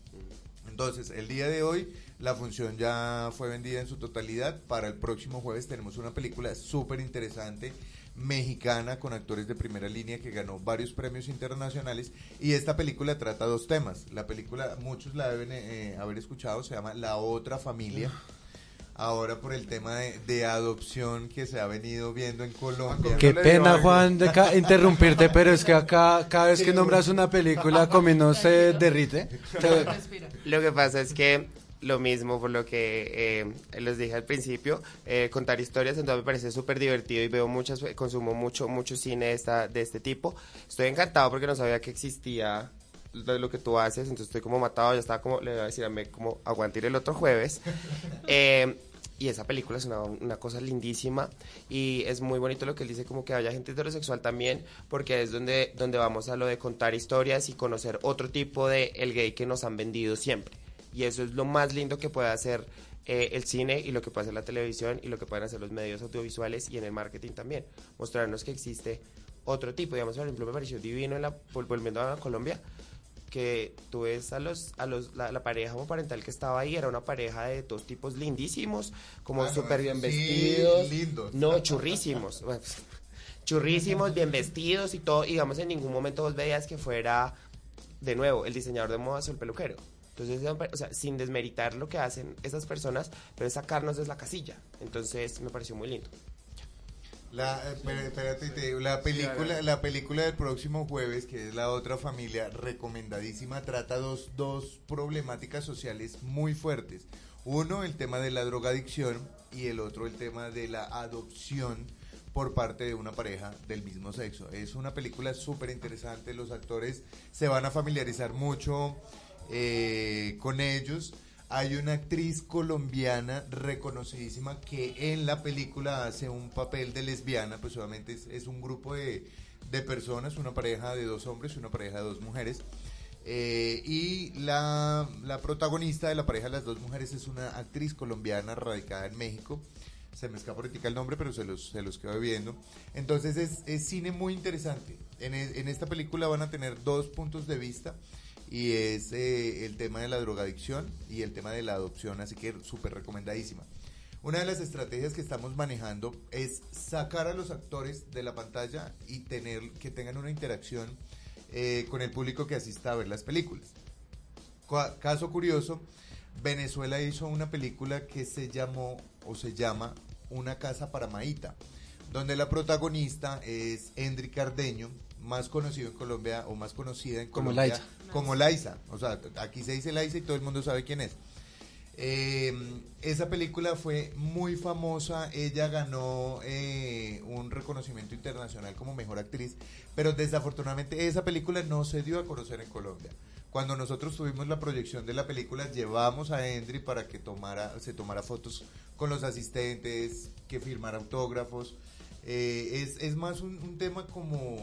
[SPEAKER 5] Entonces, el día de hoy la función ya fue vendida en su totalidad. Para el próximo jueves tenemos una película súper interesante mexicana con actores de primera línea que ganó varios premios internacionales y esta película trata dos temas. La película, muchos la deben eh, haber escuchado, se llama La otra familia. Ahora por el tema de, de adopción que se ha venido viendo en Colombia.
[SPEAKER 2] Qué
[SPEAKER 1] le
[SPEAKER 2] pena, Juan, de ca- interrumpirte, pero es que acá, cada vez que nombras una película, Comino se derrite.
[SPEAKER 3] Lo que pasa es que lo mismo por lo que eh, les dije al principio, eh, contar historias, entonces me parece súper divertido y veo muchas, consumo mucho, mucho cine de, esta, de este tipo. Estoy encantado porque no sabía que existía lo, lo que tú haces, entonces estoy como matado, ya estaba como, le voy a decir a Meg como aguantar el otro jueves. Eh, y esa película es una, una cosa lindísima y es muy bonito lo que él dice, como que haya gente heterosexual también, porque es donde, donde vamos a lo de contar historias y conocer otro tipo de el gay que nos han vendido siempre. Y eso es lo más lindo que puede hacer eh, el cine y lo que puede hacer la televisión y lo que pueden hacer los medios audiovisuales y en el marketing también. Mostrarnos que existe otro tipo. Digamos, por ejemplo, me pareció divino en la, vol- volviendo a Colombia que tú ves a los a los la, la pareja homoparental que estaba ahí era una pareja de dos tipos lindísimos como
[SPEAKER 5] Ah,
[SPEAKER 3] súper bien
[SPEAKER 5] sí,
[SPEAKER 3] vestidos.
[SPEAKER 5] lindos.
[SPEAKER 3] no churrísimos. Churrísimos bien vestidos y todo. Y digamos en ningún momento vos veías que fuera de nuevo el diseñador de modas o el peluquero. Entonces o sea sin desmeritar lo que hacen esas personas pero es sacarnos de la casilla. Entonces me pareció muy lindo
[SPEAKER 5] La, eh, espérate, te digo, la película, la película del próximo jueves, que es la otra familia, recomendadísima, trata dos, dos problemáticas sociales muy fuertes. Uno, el tema de la drogadicción y el otro, el tema de la adopción por parte de una pareja del mismo sexo. Es una película súper interesante, los actores se van a familiarizar mucho eh, con ellos. Hay una actriz colombiana reconocidísima que en la película hace un papel de lesbiana, pues obviamente es, es un grupo de, de personas, una pareja de dos hombres y una pareja de dos mujeres. Eh, y la, la protagonista de la pareja de las dos mujeres es una actriz colombiana radicada en México. Se me escapa ahorita el nombre, pero se los, se los quedo viendo. Entonces es, es cine muy interesante. En, e- en esta película van a tener dos puntos de vista y es eh, el tema de la drogadicción y el tema de la adopción, así que súper recomendadísima. Una de las estrategias que estamos manejando es sacar a los actores de la pantalla y tener que tengan una interacción eh, con el público que asista a ver las películas. Caso curioso, Venezuela hizo una película que se llamó o se llama Una casa para Maíta, donde la protagonista es Endri Cardeño, más conocido en Colombia o más conocida en
[SPEAKER 2] Como
[SPEAKER 5] Colombia. Como Liza. O sea, aquí se dice Liza y todo el mundo sabe quién es. Eh, esa película fue muy famosa, ella ganó eh, un reconocimiento internacional como mejor actriz, pero desafortunadamente esa película no se dio a conocer en Colombia. Cuando nosotros tuvimos la proyección de la película, llevamos a Endry para que tomara, se tomara fotos con los asistentes, que firmara autógrafos. Eh, es, es más un, un tema como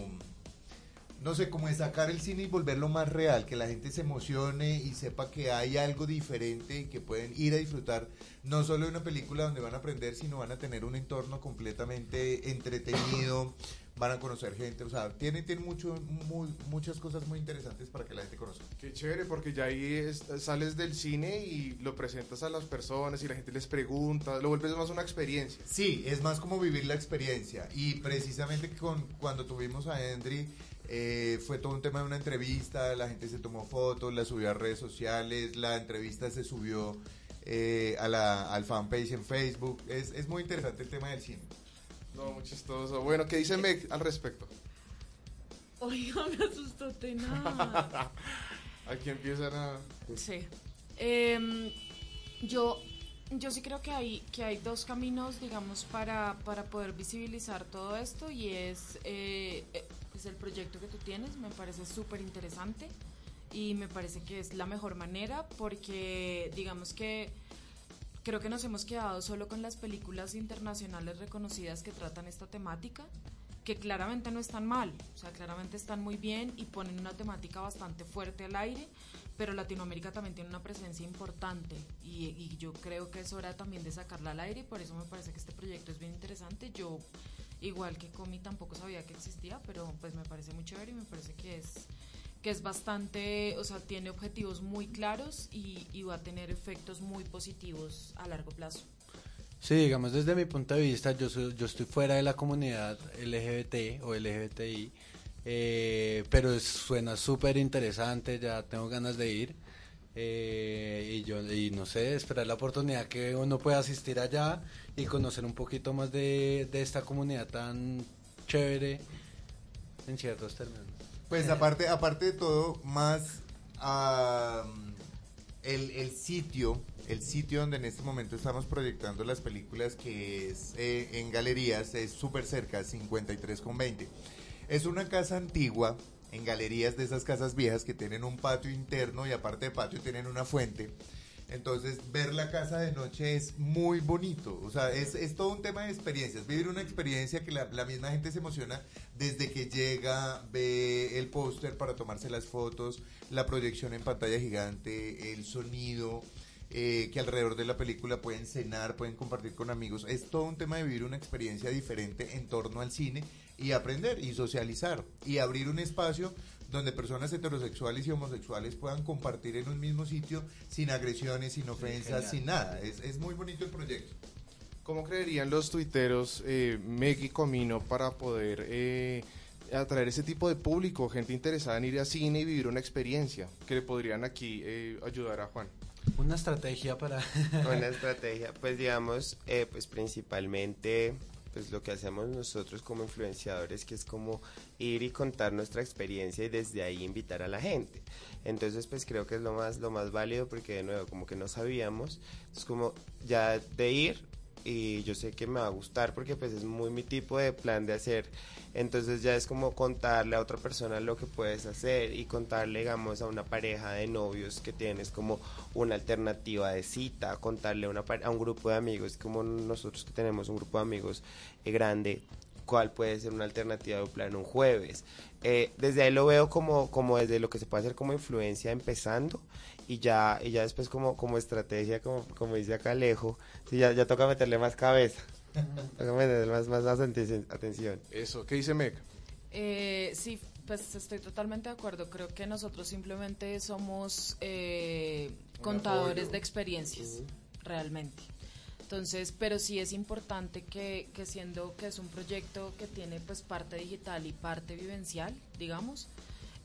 [SPEAKER 5] no sé, como de sacar el cine y volverlo más real, que la gente se emocione y sepa que hay algo diferente y que pueden ir a disfrutar no solo de una película donde van a aprender, sino van a tener un entorno completamente entretenido, van a conocer gente, o sea, tiene, tiene mucho, muy- muchas cosas muy interesantes para que la gente conozca.
[SPEAKER 1] Qué chévere, porque ya ahí es- sales del cine y lo presentas a las personas y la gente les pregunta, lo vuelves más una experiencia.
[SPEAKER 5] Sí, es más como vivir la experiencia. Y precisamente con, cuando tuvimos a Endry, eh, fue todo un tema de una entrevista, la gente se tomó fotos, la subió a redes sociales, la entrevista se subió eh, a la, al fanpage en Facebook. Es, es muy interesante el tema del cine.
[SPEAKER 1] No, muy chistoso. Bueno, ¿qué dice Meg al respecto?
[SPEAKER 4] Oiga, me asustó tenaz.
[SPEAKER 1] Aquí empiezan a...
[SPEAKER 4] Sí. Em, yo, yo sí creo que hay, que hay dos caminos, digamos, para, para poder visibilizar todo esto y es, eh, eh, es el proyecto que tú tienes, me parece súper interesante y me parece que es la mejor manera porque digamos que creo que nos hemos quedado solo con las películas internacionales reconocidas que tratan esta temática, que claramente no están mal, o sea, claramente están muy bien y ponen una temática bastante fuerte al aire, pero Latinoamérica también tiene una presencia importante y, y yo creo que es hora también de sacarla al aire y por eso me parece que este proyecto es bien interesante. Yo, igual que Comi, tampoco sabía que existía, pero pues me parece muy chévere y me parece que es que es bastante, o sea, tiene objetivos muy claros y, y va a tener efectos muy positivos a largo plazo.
[SPEAKER 2] Sí, digamos desde mi punto de vista, yo, soy- yo estoy fuera de la comunidad LGBT o LGBTI, eh, pero suena súper interesante, ya tengo ganas de ir. eh, y yo y no sé, esperar la oportunidad que uno pueda asistir allá y conocer un poquito más de, de esta comunidad tan chévere en ciertos términos.
[SPEAKER 5] Pues aparte, aparte de todo, más ah, el, el sitio, el sitio donde en este momento estamos proyectando las películas, que es eh, en galerías, es súper cerca, 53 con 20. Es una casa antigua, en galerías de esas casas viejas que tienen un patio interno y aparte de patio tienen una fuente. Entonces, ver la casa de noche es muy bonito. O sea, es, es todo un tema de experiencias. Vivir una experiencia que la, la misma gente se emociona desde que llega, ve el póster para tomarse las fotos, la proyección en pantalla gigante, el sonido, eh, que alrededor de la película pueden cenar, pueden compartir con amigos. Es todo un tema de vivir una experiencia diferente en torno al cine y aprender y socializar y abrir un espacio donde personas heterosexuales y homosexuales puedan compartir en un mismo sitio sin agresiones, sin ofensas, sin nada. Es, es muy bonito el proyecto.
[SPEAKER 1] ¿Cómo creerían los tuiteros eh, Meg y Comino para poder eh, atraer ese tipo de público, gente interesada en ir a cine y vivir una experiencia? Que le podrían aquí eh, ayudar a Juan.
[SPEAKER 2] Una estrategia para...
[SPEAKER 3] Una estrategia, pues digamos, eh, pues principalmente pues lo que hacemos nosotros como influenciadores, que es como ir y contar nuestra experiencia y desde ahí invitar a la gente. Entonces, pues creo que es lo más, lo más válido porque de nuevo, como que no sabíamos, es como ya de ir y yo sé que me va a gustar porque pues es muy mi tipo de plan de hacer. Entonces ya es como contarle a otra persona lo que puedes hacer y contarle, digamos, a una pareja de novios que tienes como una alternativa de cita, contarle a, una, a un grupo de amigos, como nosotros que tenemos un grupo de amigos eh, grande, cuál puede ser una alternativa de un plan un jueves. Eh, desde ahí lo veo como, como desde lo que se puede hacer como influencia empezando y ya, y ya después como, como estrategia, como, como dice acá Alejo, sí, ya, ya toca meterle más cabeza, toca meterle más, más aten- atención.
[SPEAKER 1] Eso, ¿qué dice Meg?
[SPEAKER 4] Eh, sí, pues estoy totalmente de acuerdo. Creo que nosotros simplemente somos eh, contadores de experiencias, realmente. Entonces, pero sí es importante que, que siendo que es un proyecto que tiene pues parte digital y parte vivencial, digamos,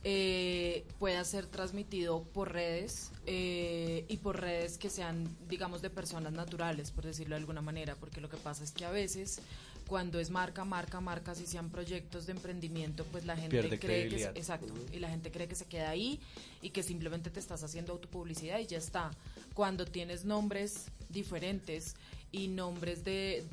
[SPEAKER 4] eh, pueda ser transmitido por redes eh, y por redes que sean, digamos, de personas naturales, por decirlo de alguna manera, porque lo que pasa es que a veces cuando es marca, marca, marca, si sean proyectos de emprendimiento, pues la gente
[SPEAKER 2] Pierde
[SPEAKER 4] cree que exacto, y la gente cree que se queda ahí y que simplemente te estás haciendo autopublicidad y ya está. Cuando tienes nombres diferentes y nombres de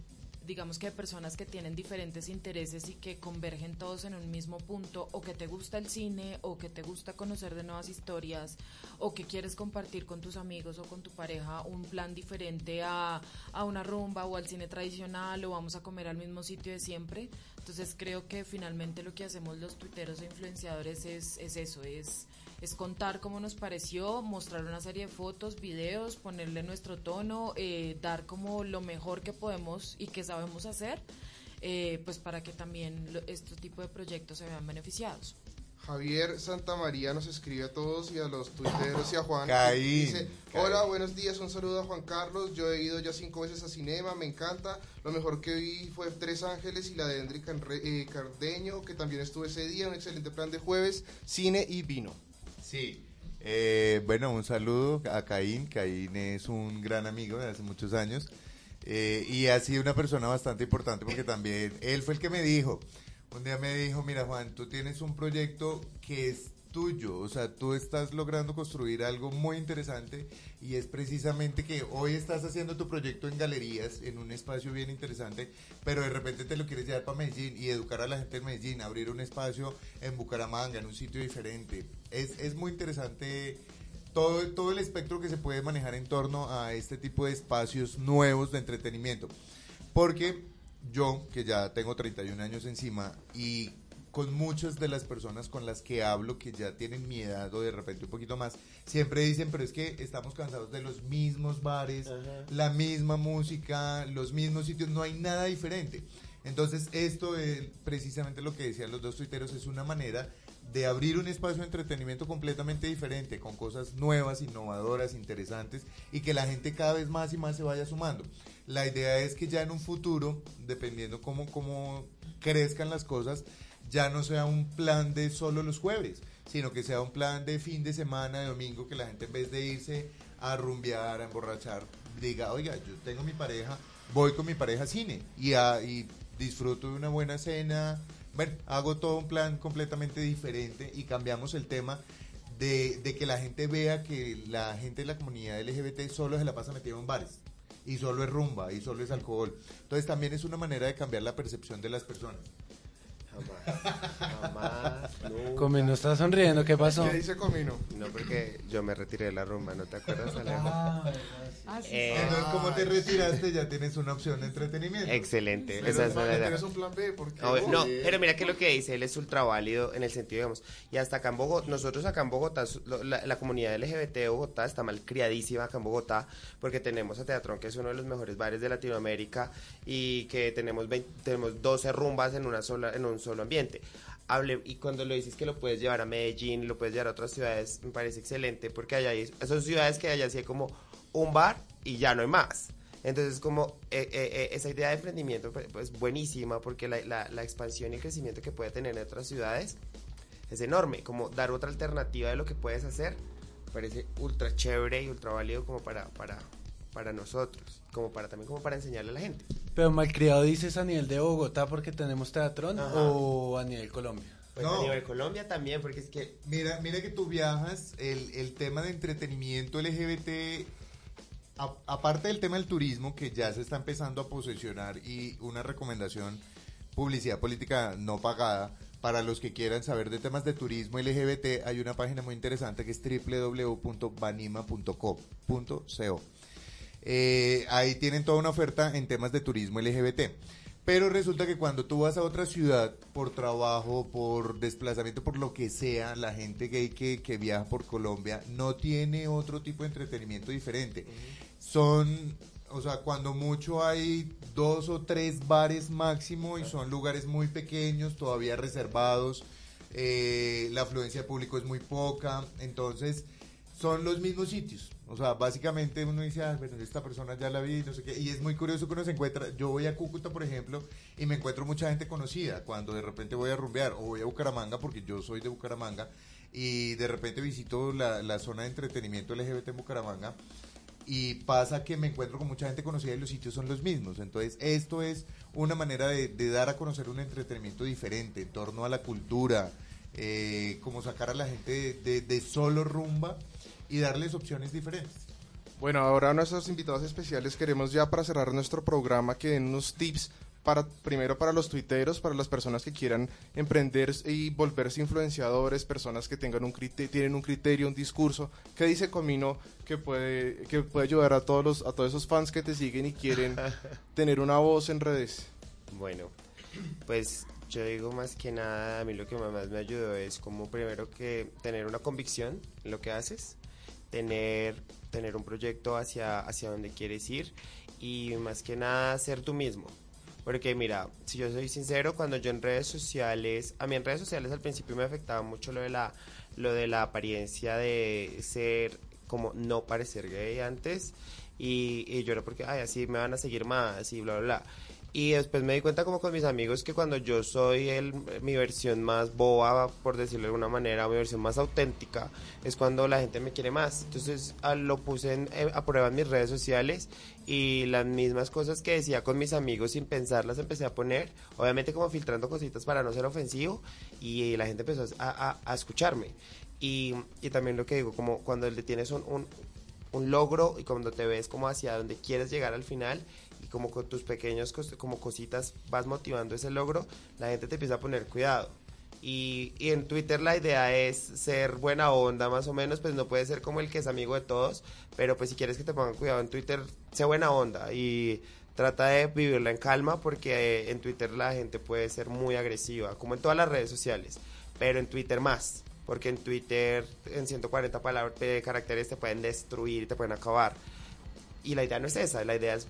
[SPEAKER 4] digamos que de personas que tienen diferentes intereses y que convergen todos en un mismo punto, o que te gusta el cine, o que te gusta conocer de nuevas historias, o que quieres compartir con tus amigos o con tu pareja un plan diferente a, a una rumba o al cine tradicional, o vamos a comer al mismo sitio de siempre. Entonces creo que finalmente lo que hacemos los tuiteros e influenciadores es, es eso, es, es contar cómo nos pareció, mostrar una serie de fotos, videos, ponerle nuestro tono, eh, dar como lo mejor que podemos y que sabemos hacer, eh, pues para que también lo- este tipo de proyectos se vean beneficiados.
[SPEAKER 1] Javier Santamaría nos escribe a todos y a los tuiteros y a Juan.
[SPEAKER 5] Caín,
[SPEAKER 1] Dice,
[SPEAKER 5] Caín.
[SPEAKER 1] hola, buenos días, un saludo a Juan Carlos. Yo he ido ya cinco veces a cinema, me encanta. Lo mejor que vi fue Tres Ángeles y la de Henry eh, Cardeño, que también estuve ese día. Un excelente plan de jueves, cine y vino.
[SPEAKER 5] Sí. Eh, bueno, un saludo a Caín. Caín es un gran amigo de hace muchos años eh, y ha sido una persona bastante importante porque también él fue el que me dijo, un día me dijo, mira Juan, tú tienes un proyecto que es tuyo, o sea, tú estás logrando construir algo muy interesante y es precisamente que hoy estás haciendo tu proyecto en galerías, en un espacio bien interesante, pero de repente te lo quieres llevar para Medellín y educar a la gente en Medellín, abrir un espacio en Bucaramanga, en un sitio diferente. Es, es muy interesante todo, todo el espectro que se puede manejar en torno a este tipo de espacios nuevos de entretenimiento. Porque yo, que ya tengo 31 años encima y con muchas de las personas con las que hablo que ya tienen mi edad o de repente un poquito más, siempre dicen, pero es que estamos cansados de los mismos bares, la misma música, los mismos sitios, no hay nada diferente. Entonces, esto es precisamente lo que decían los dos tuiteros, es una manera de abrir un espacio de entretenimiento completamente diferente, con cosas nuevas, innovadoras, interesantes, y que la gente cada vez más y más se vaya sumando. La idea es que ya en un futuro, dependiendo cómo, cómo crezcan las cosas, ya no sea un plan de solo los jueves, sino que sea un plan de fin de semana, de domingo, que la gente en vez de irse a rumbear, a emborrachar, diga, oiga, yo tengo mi pareja, voy con mi pareja a cine y, disfruto de una buena cena. Bueno, hago todo un plan completamente diferente y cambiamos el tema de, que la gente vea que la gente de la comunidad LGBT solo se la pasa metido en bares y solo es rumba y solo es alcohol. Entonces también es una manera de cambiar la percepción de las personas.
[SPEAKER 3] Jamás, jamás, nunca.
[SPEAKER 2] Come, no está sonriendo, ¿qué pasó?
[SPEAKER 1] ¿Qué dice Comino?
[SPEAKER 3] No, porque yo me retiré de la rumba, ¿no te acuerdas, Alejo?
[SPEAKER 2] Ah,
[SPEAKER 3] Eh,
[SPEAKER 5] Entonces, como te retiraste, ya tienes una opción de entretenimiento.
[SPEAKER 3] excelente,
[SPEAKER 1] Pero
[SPEAKER 3] esa es la
[SPEAKER 1] tienes un plan B, porque
[SPEAKER 3] No, no, pero mira que lo que dice él es ultra válido en el sentido, digamos, y hasta acá en Bogotá, nosotros acá en Bogotá, la, la comunidad LGBT de Bogotá está mal criadísima acá en Bogotá, porque tenemos a Teatrón, que es uno de los mejores bares de Latinoamérica, y que tenemos 20 tenemos 12 rumbas en una sola, en un solo ambiente. Hable, y cuando lo dices que lo puedes llevar a Medellín, lo puedes llevar a otras ciudades, me parece excelente, porque allá hay, son ciudades que allá sí hay como un bar y ya no hay más. Entonces, como eh, eh, eh, esa idea de emprendimiento pues, pues, buenísima porque la, expansión y crecimiento que puede tener en otras ciudades es enorme. Como dar otra alternativa de lo que puedes hacer, parece ultra chévere y ultra válido como para, para, para nosotros, como para también como para enseñarle a la gente.
[SPEAKER 2] Pero malcriado dices a nivel de Bogotá porque tenemos teatrón
[SPEAKER 3] Ajá.
[SPEAKER 2] o a nivel Colombia.
[SPEAKER 3] Pues
[SPEAKER 5] No.
[SPEAKER 3] a nivel Colombia también, porque es que
[SPEAKER 5] Mira, mira que tú viajas, el, el tema de entretenimiento LGBT, a- aparte del tema del turismo, que ya se está empezando a posesionar, y una recomendación, publicidad política no pagada, para los que quieran saber de temas de turismo LGBT, hay una página muy interesante que es www.banima.co.co. Eh, ahí tienen toda una oferta en temas de turismo LGBT. Pero resulta que cuando tú vas a otra ciudad por trabajo, por desplazamiento, por lo que sea, la gente gay que, que viaja por Colombia no tiene otro tipo de entretenimiento diferente. Son, o sea, cuando mucho hay dos o tres bares máximo y son lugares muy pequeños, todavía reservados. eh, la afluencia de público es muy poca. Entonces, son los mismos sitios. O sea, básicamente uno dice, ah, bueno, esta persona ya la vi, no sé qué. Y es muy curioso que uno se encuentra. Yo voy a Cúcuta, por ejemplo, y me encuentro mucha gente conocida. Cuando de repente voy a rumbear o voy a Bucaramanga, porque yo soy de Bucaramanga, y de repente visito la, la zona de entretenimiento LGBT en Bucaramanga. Y pasa que me encuentro con mucha gente conocida y los sitios son los mismos. Entonces, esto es una manera de, dar a conocer un entretenimiento diferente en torno a la cultura, eh, como sacar a la gente de solo rumba y darles opciones diferentes.
[SPEAKER 1] Bueno, ahora a nuestros invitados especiales queremos ya para cerrar nuestro programa que den unos tips para primero para los tuiteros, para las personas que quieran emprender y volverse influenciadores, personas que tengan un criterio, tienen un criterio, un discurso. ¿Qué dice Comino que puede que puede ayudar a todos los a todos esos fans que te siguen y quieren tener una voz en redes?
[SPEAKER 3] Bueno, pues yo digo más que nada, a mí lo que más me ayudó es como primero que tener una convicción en lo que haces, tener, tener un proyecto hacia, hacia donde quieres ir y más que nada ser tú mismo. Porque mira, si yo soy sincero, cuando yo en redes sociales, a mí en redes sociales al principio me afectaba mucho lo de la, lo de la apariencia de ser como no parecer gay antes y, y yo era porque, ay, así me van a seguir más y bla, bla, bla. Y después me di cuenta como con mis amigos que cuando yo soy el, mi versión más boba, por decirlo de alguna manera, mi versión más auténtica, es cuando la gente me quiere más. Entonces ah, lo puse en- eh, a prueba en mis redes sociales y las mismas cosas que decía con mis amigos sin pensarlas empecé a poner, obviamente como filtrando cositas para no ser ofensivo y la gente empezó a, a- a escucharme. Y, y también lo que digo, como cuando le tienes un, un, un logro y cuando te ves como hacia donde quieres llegar al final y como con tus pequeños como cositas vas motivando ese logro, la gente te empieza a poner cuidado. Y, y en Twitter la idea es ser buena onda más o menos, pues no puede ser como el que es amigo de todos, pero pues si quieres que te pongan cuidado en Twitter, sé buena onda y trata de vivirla en calma porque eh, en Twitter la gente puede ser muy agresiva, como en todas las redes sociales, pero en Twitter más, porque en Twitter en 140 palabras caracteres te pueden destruir, te pueden acabar. Y la idea no es esa, la idea es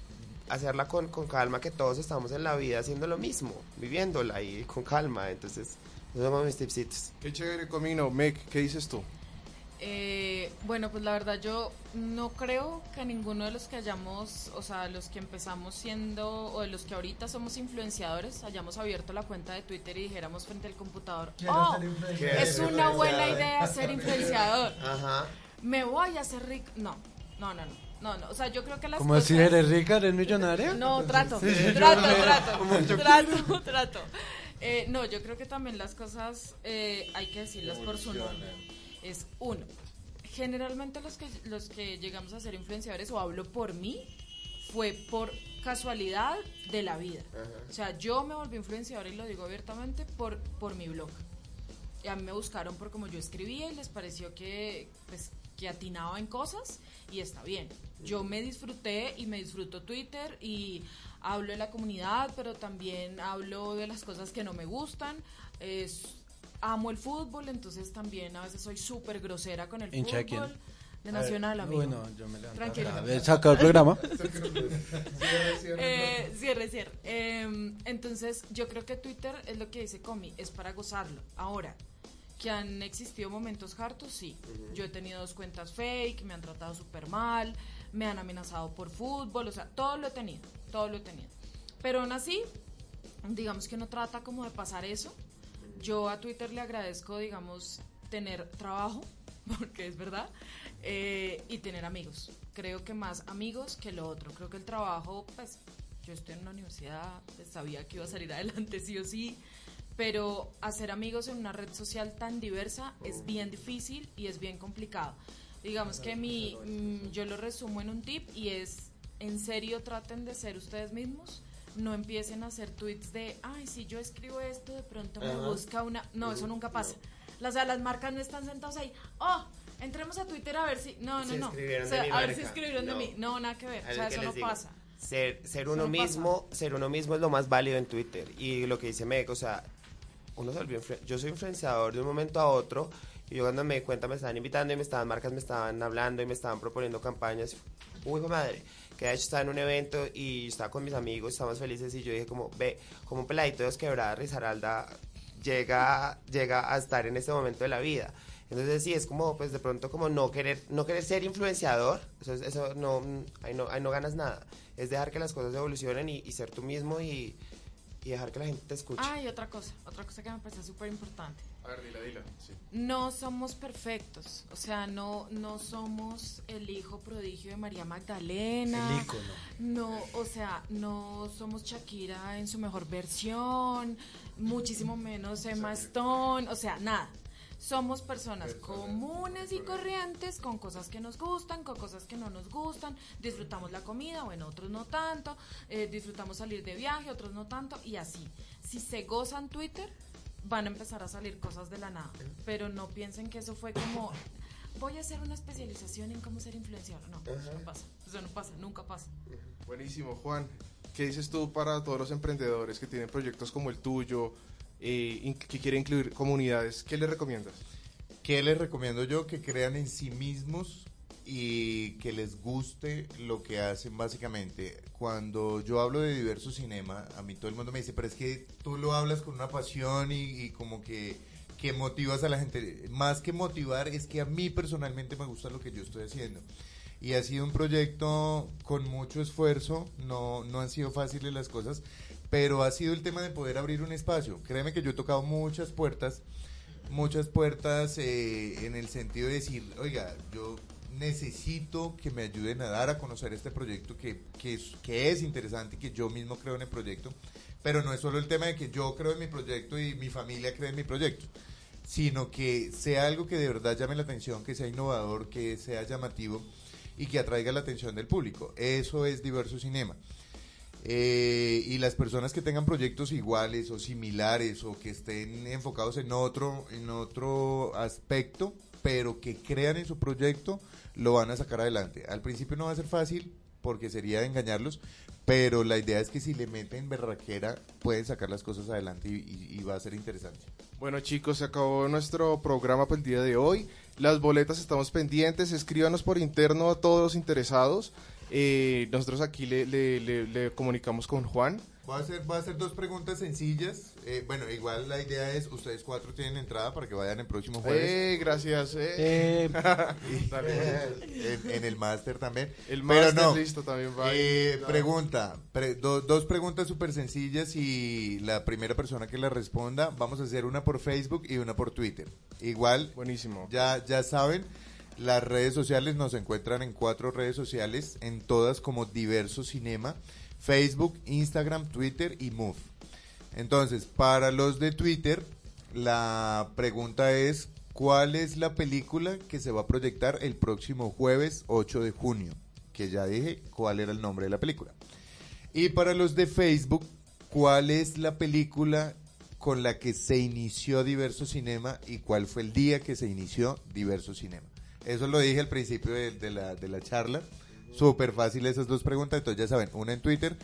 [SPEAKER 3] hacerla con, con calma, que todos estamos en la vida haciendo lo mismo, viviéndola y con calma. Entonces, esos son mis tipsitos.
[SPEAKER 1] Qué chévere, Comino. Meg, ¿qué dices tú?
[SPEAKER 4] Eh, bueno, pues la verdad yo no creo que ninguno de los que hayamos, o sea, los que empezamos siendo, o de los que ahorita somos influenciadores, hayamos abierto la cuenta de Twitter y dijéramos frente al computador, oh, es una buena idea ser influenciador,
[SPEAKER 3] Ajá.
[SPEAKER 4] me voy a hacer rico. No, no, no, no, no, no. o sea, yo creo que las
[SPEAKER 2] ¿Cómo
[SPEAKER 4] cosas...
[SPEAKER 2] si eres rica, eres millonaria?
[SPEAKER 4] No, trato, trato, trato, trato, trato. Eh, no, yo creo que también las cosas eh, hay que decirlas por su nombre. Es uno, generalmente los que, los que llegamos a ser influenciadores, o hablo por mí, fue por casualidad de la vida. O sea, yo me volví influenciadora y lo digo abiertamente por, por mi blog. Y a mí me buscaron por como yo escribía y les pareció que, pues, que atinaba en cosas y está bien. Yo me disfruté y me disfruto Twitter y hablo de la comunidad, pero también hablo de las cosas que no me gustan. Es, amo el fútbol, entonces también a veces soy súper grosera con el
[SPEAKER 2] ¿Hincha de quién?
[SPEAKER 4] fútbol. De Nacional, amigo.
[SPEAKER 2] Bueno, yo me levanto.
[SPEAKER 4] Tranquilo.
[SPEAKER 2] acá. He sacado el programa.
[SPEAKER 4] Eh, cierre, cierre. Eh, entonces, yo creo que Twitter es lo que dice Comi, es para gozarlo. Ahora, que han existido momentos hartos, sí. Yo he tenido dos cuentas fake, me han tratado súper mal, me han amenazado por fútbol, o sea, todo lo he tenido, todo lo he tenido. Pero aún así, digamos que no trata como de pasar eso. Yo a Twitter le agradezco, digamos, tener trabajo, porque es verdad, eh, y tener amigos. creo que más amigos que lo otro. Creo que el trabajo, pues, yo estoy en una universidad, pues, sabía que iba a salir adelante sí o sí, pero hacer amigos en una red social tan diversa es bien difícil y es bien complicado. Digamos que mi, mm, yo lo resumo en un tip y es, en serio traten de ser ustedes mismos. No empiecen a hacer tweets de, ay, si yo escribo esto, de pronto me busca una... No, eso nunca pasa. Las, o sea, las marcas no están sentados ahí, oh, entremos a Twitter a ver si... No, no, no. O sea, a ver si escribieron de mí. No, nada que ver. O sea, eso no pasa.
[SPEAKER 3] Ser, ser uno mismo, ser uno mismo es lo más válido en Twitter. Y lo que dice Meg, o sea, uno se volvió yo soy influenciador de un momento a otro y yo cuando me di cuenta me estaban invitando y me estaban marcas me estaban hablando y me estaban proponiendo campañas. Uy, madre, que de hecho estaba en un evento y estaba con mis amigos, estábamos felices y yo dije como, ve, como un peladito de dos quebradas, Rizaralda llega, llega a estar en este momento de la vida. Entonces sí, es como, pues de pronto como no querer, no querer ser influenciador, eso, es- eso no, mm, ahí no, ahí no ganas nada. Es dejar que las cosas evolucionen y, y ser tú mismo y, y dejar que la gente te escuche.
[SPEAKER 4] Ah, y otra cosa, otra cosa que me parece súper importante.
[SPEAKER 1] A ver, dila, dila. Sí.
[SPEAKER 4] No somos perfectos, o sea, no, no somos el hijo prodigio de María Magdalena.
[SPEAKER 2] El ícono.
[SPEAKER 4] No, o sea, no somos Shakira en su mejor versión, muchísimo menos Emma Stone, o sea, nada. Somos personas comunes y corrientes con cosas que nos gustan, con cosas que no nos gustan. Disfrutamos la comida, bueno, otros no tanto. eh, disfrutamos salir de viaje, otros no tanto. Y así. Si se gozan Twitter, van a empezar a salir cosas de la nada. Pero no piensen que eso fue como. Voy a hacer una especialización en cómo ser influenciador. No, eso no pasa. Eso no pasa, nunca pasa.
[SPEAKER 1] Buenísimo, Juan. ¿Qué dices tú para todos los emprendedores que tienen proyectos como el tuyo, eh, que quieren incluir comunidades? ¿Qué les recomiendas?
[SPEAKER 5] ¿Qué les recomiendo yo? Que crean en sí mismos y que les guste lo que hacen básicamente. Cuando yo hablo de diverso cinema, a mí todo el mundo me dice, pero es que tú lo hablas con una pasión y, y como que, que motivas a la gente. Más que motivar, es que a mí personalmente me gusta lo que yo estoy haciendo. Y ha sido un proyecto con mucho esfuerzo, no, no han sido fáciles las cosas, pero ha sido el tema de poder abrir un espacio. Créeme que yo he tocado muchas puertas muchas puertas eh, en el sentido de decir, oiga, yo necesito que me ayuden a dar a conocer este proyecto que, que, es, que es interesante que yo mismo creo en el proyecto, pero no es solo el tema de que yo creo en mi proyecto y mi familia cree en mi proyecto, sino que sea algo que de verdad llame la atención, que sea innovador, que sea llamativo y que atraiga la atención del público. Eso es diverso cinema. Eh, y las personas que tengan proyectos iguales o similares o que estén enfocados en otro en otro aspecto pero que crean en su proyecto lo van a sacar adelante al principio no va a ser fácil porque sería engañarlos pero la idea es que si le meten berraquera pueden sacar las cosas adelante y, y- y va a ser interesante
[SPEAKER 1] Bueno chicos, se acabó nuestro programa por el día de hoy. Las boletas estamos pendientes. Escríbanos por interno a todos los interesados. Eh, nosotros aquí le, le- le- le comunicamos con Juan.
[SPEAKER 5] Voy a hacer, voy a hacer dos preguntas sencillas. Eh, bueno, igual la idea es, ustedes cuatro tienen entrada para que vayan el próximo jueves.
[SPEAKER 1] Eh, gracias. eh.
[SPEAKER 2] Eh,
[SPEAKER 5] en, en el máster también.
[SPEAKER 1] El máster
[SPEAKER 5] no.
[SPEAKER 1] listo también va.
[SPEAKER 5] Eh. Pregunta, pre- do- dos preguntas súper sencillas y la primera persona que la responda, vamos a hacer una por Facebook y una por Twitter. Igual,
[SPEAKER 1] Buenísimo.
[SPEAKER 5] ya, ya saben, las redes sociales nos encuentran en cuatro redes sociales, en todas como Diverso Cinema, Facebook, Instagram, Twitter y Move. Entonces, para los de Twitter, la pregunta es, ¿cuál es la película que se va a proyectar el próximo jueves 8 de junio? Que ya dije cuál era el nombre de la película. Y para los de Facebook, ¿cuál es la película con la que se inició Diverso Cinema y cuál fue el día que se inició Diverso Cinema? Eso lo dije al principio de, de la, de la charla. Súper fácil esas dos preguntas. Entonces ya saben, una en Twitter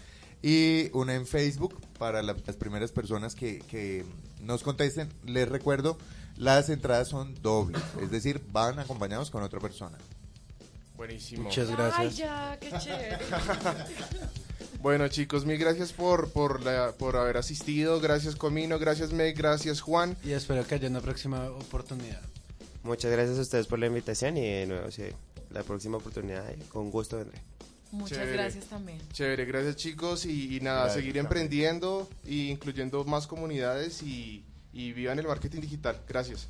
[SPEAKER 5] y una en Facebook para la- las primeras personas que, que nos contesten. Les recuerdo, las entradas son dobles. Es decir, van acompañados con otra persona.
[SPEAKER 1] Buenísimo.
[SPEAKER 2] muchas
[SPEAKER 4] Ay,
[SPEAKER 2] gracias.
[SPEAKER 4] ya, qué chévere.
[SPEAKER 1] Bueno chicos, mil gracias por, por, la, por haber asistido. Gracias Comino, gracias Meg, gracias Juan.
[SPEAKER 2] Y espero que haya una próxima oportunidad.
[SPEAKER 3] Muchas gracias a ustedes por la invitación y de nuevo, sí, la próxima oportunidad, eh, con gusto vendré.
[SPEAKER 4] Muchas
[SPEAKER 1] Chévere.
[SPEAKER 4] gracias también.
[SPEAKER 1] Chévere, gracias chicos y, y nada,
[SPEAKER 5] Gracias,
[SPEAKER 1] seguir
[SPEAKER 5] también.
[SPEAKER 1] emprendiendo y incluyendo más comunidades y, y vivan el marketing digital. Gracias.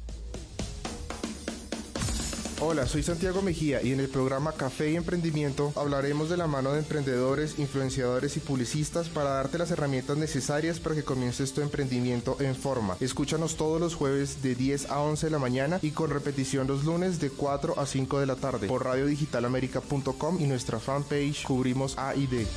[SPEAKER 7] Hola, soy Santiago Mejía y en el programa Café y Emprendimiento hablaremos de la mano de emprendedores, influenciadores y publicistas para darte las herramientas necesarias para que comiences tu emprendimiento en forma. Escúchanos todos los jueves de 10 a 11 de la mañana y con repetición los lunes de 4 a 5 de la tarde por radiodigitalamerica.com y nuestra fanpage Cubrimos A y D.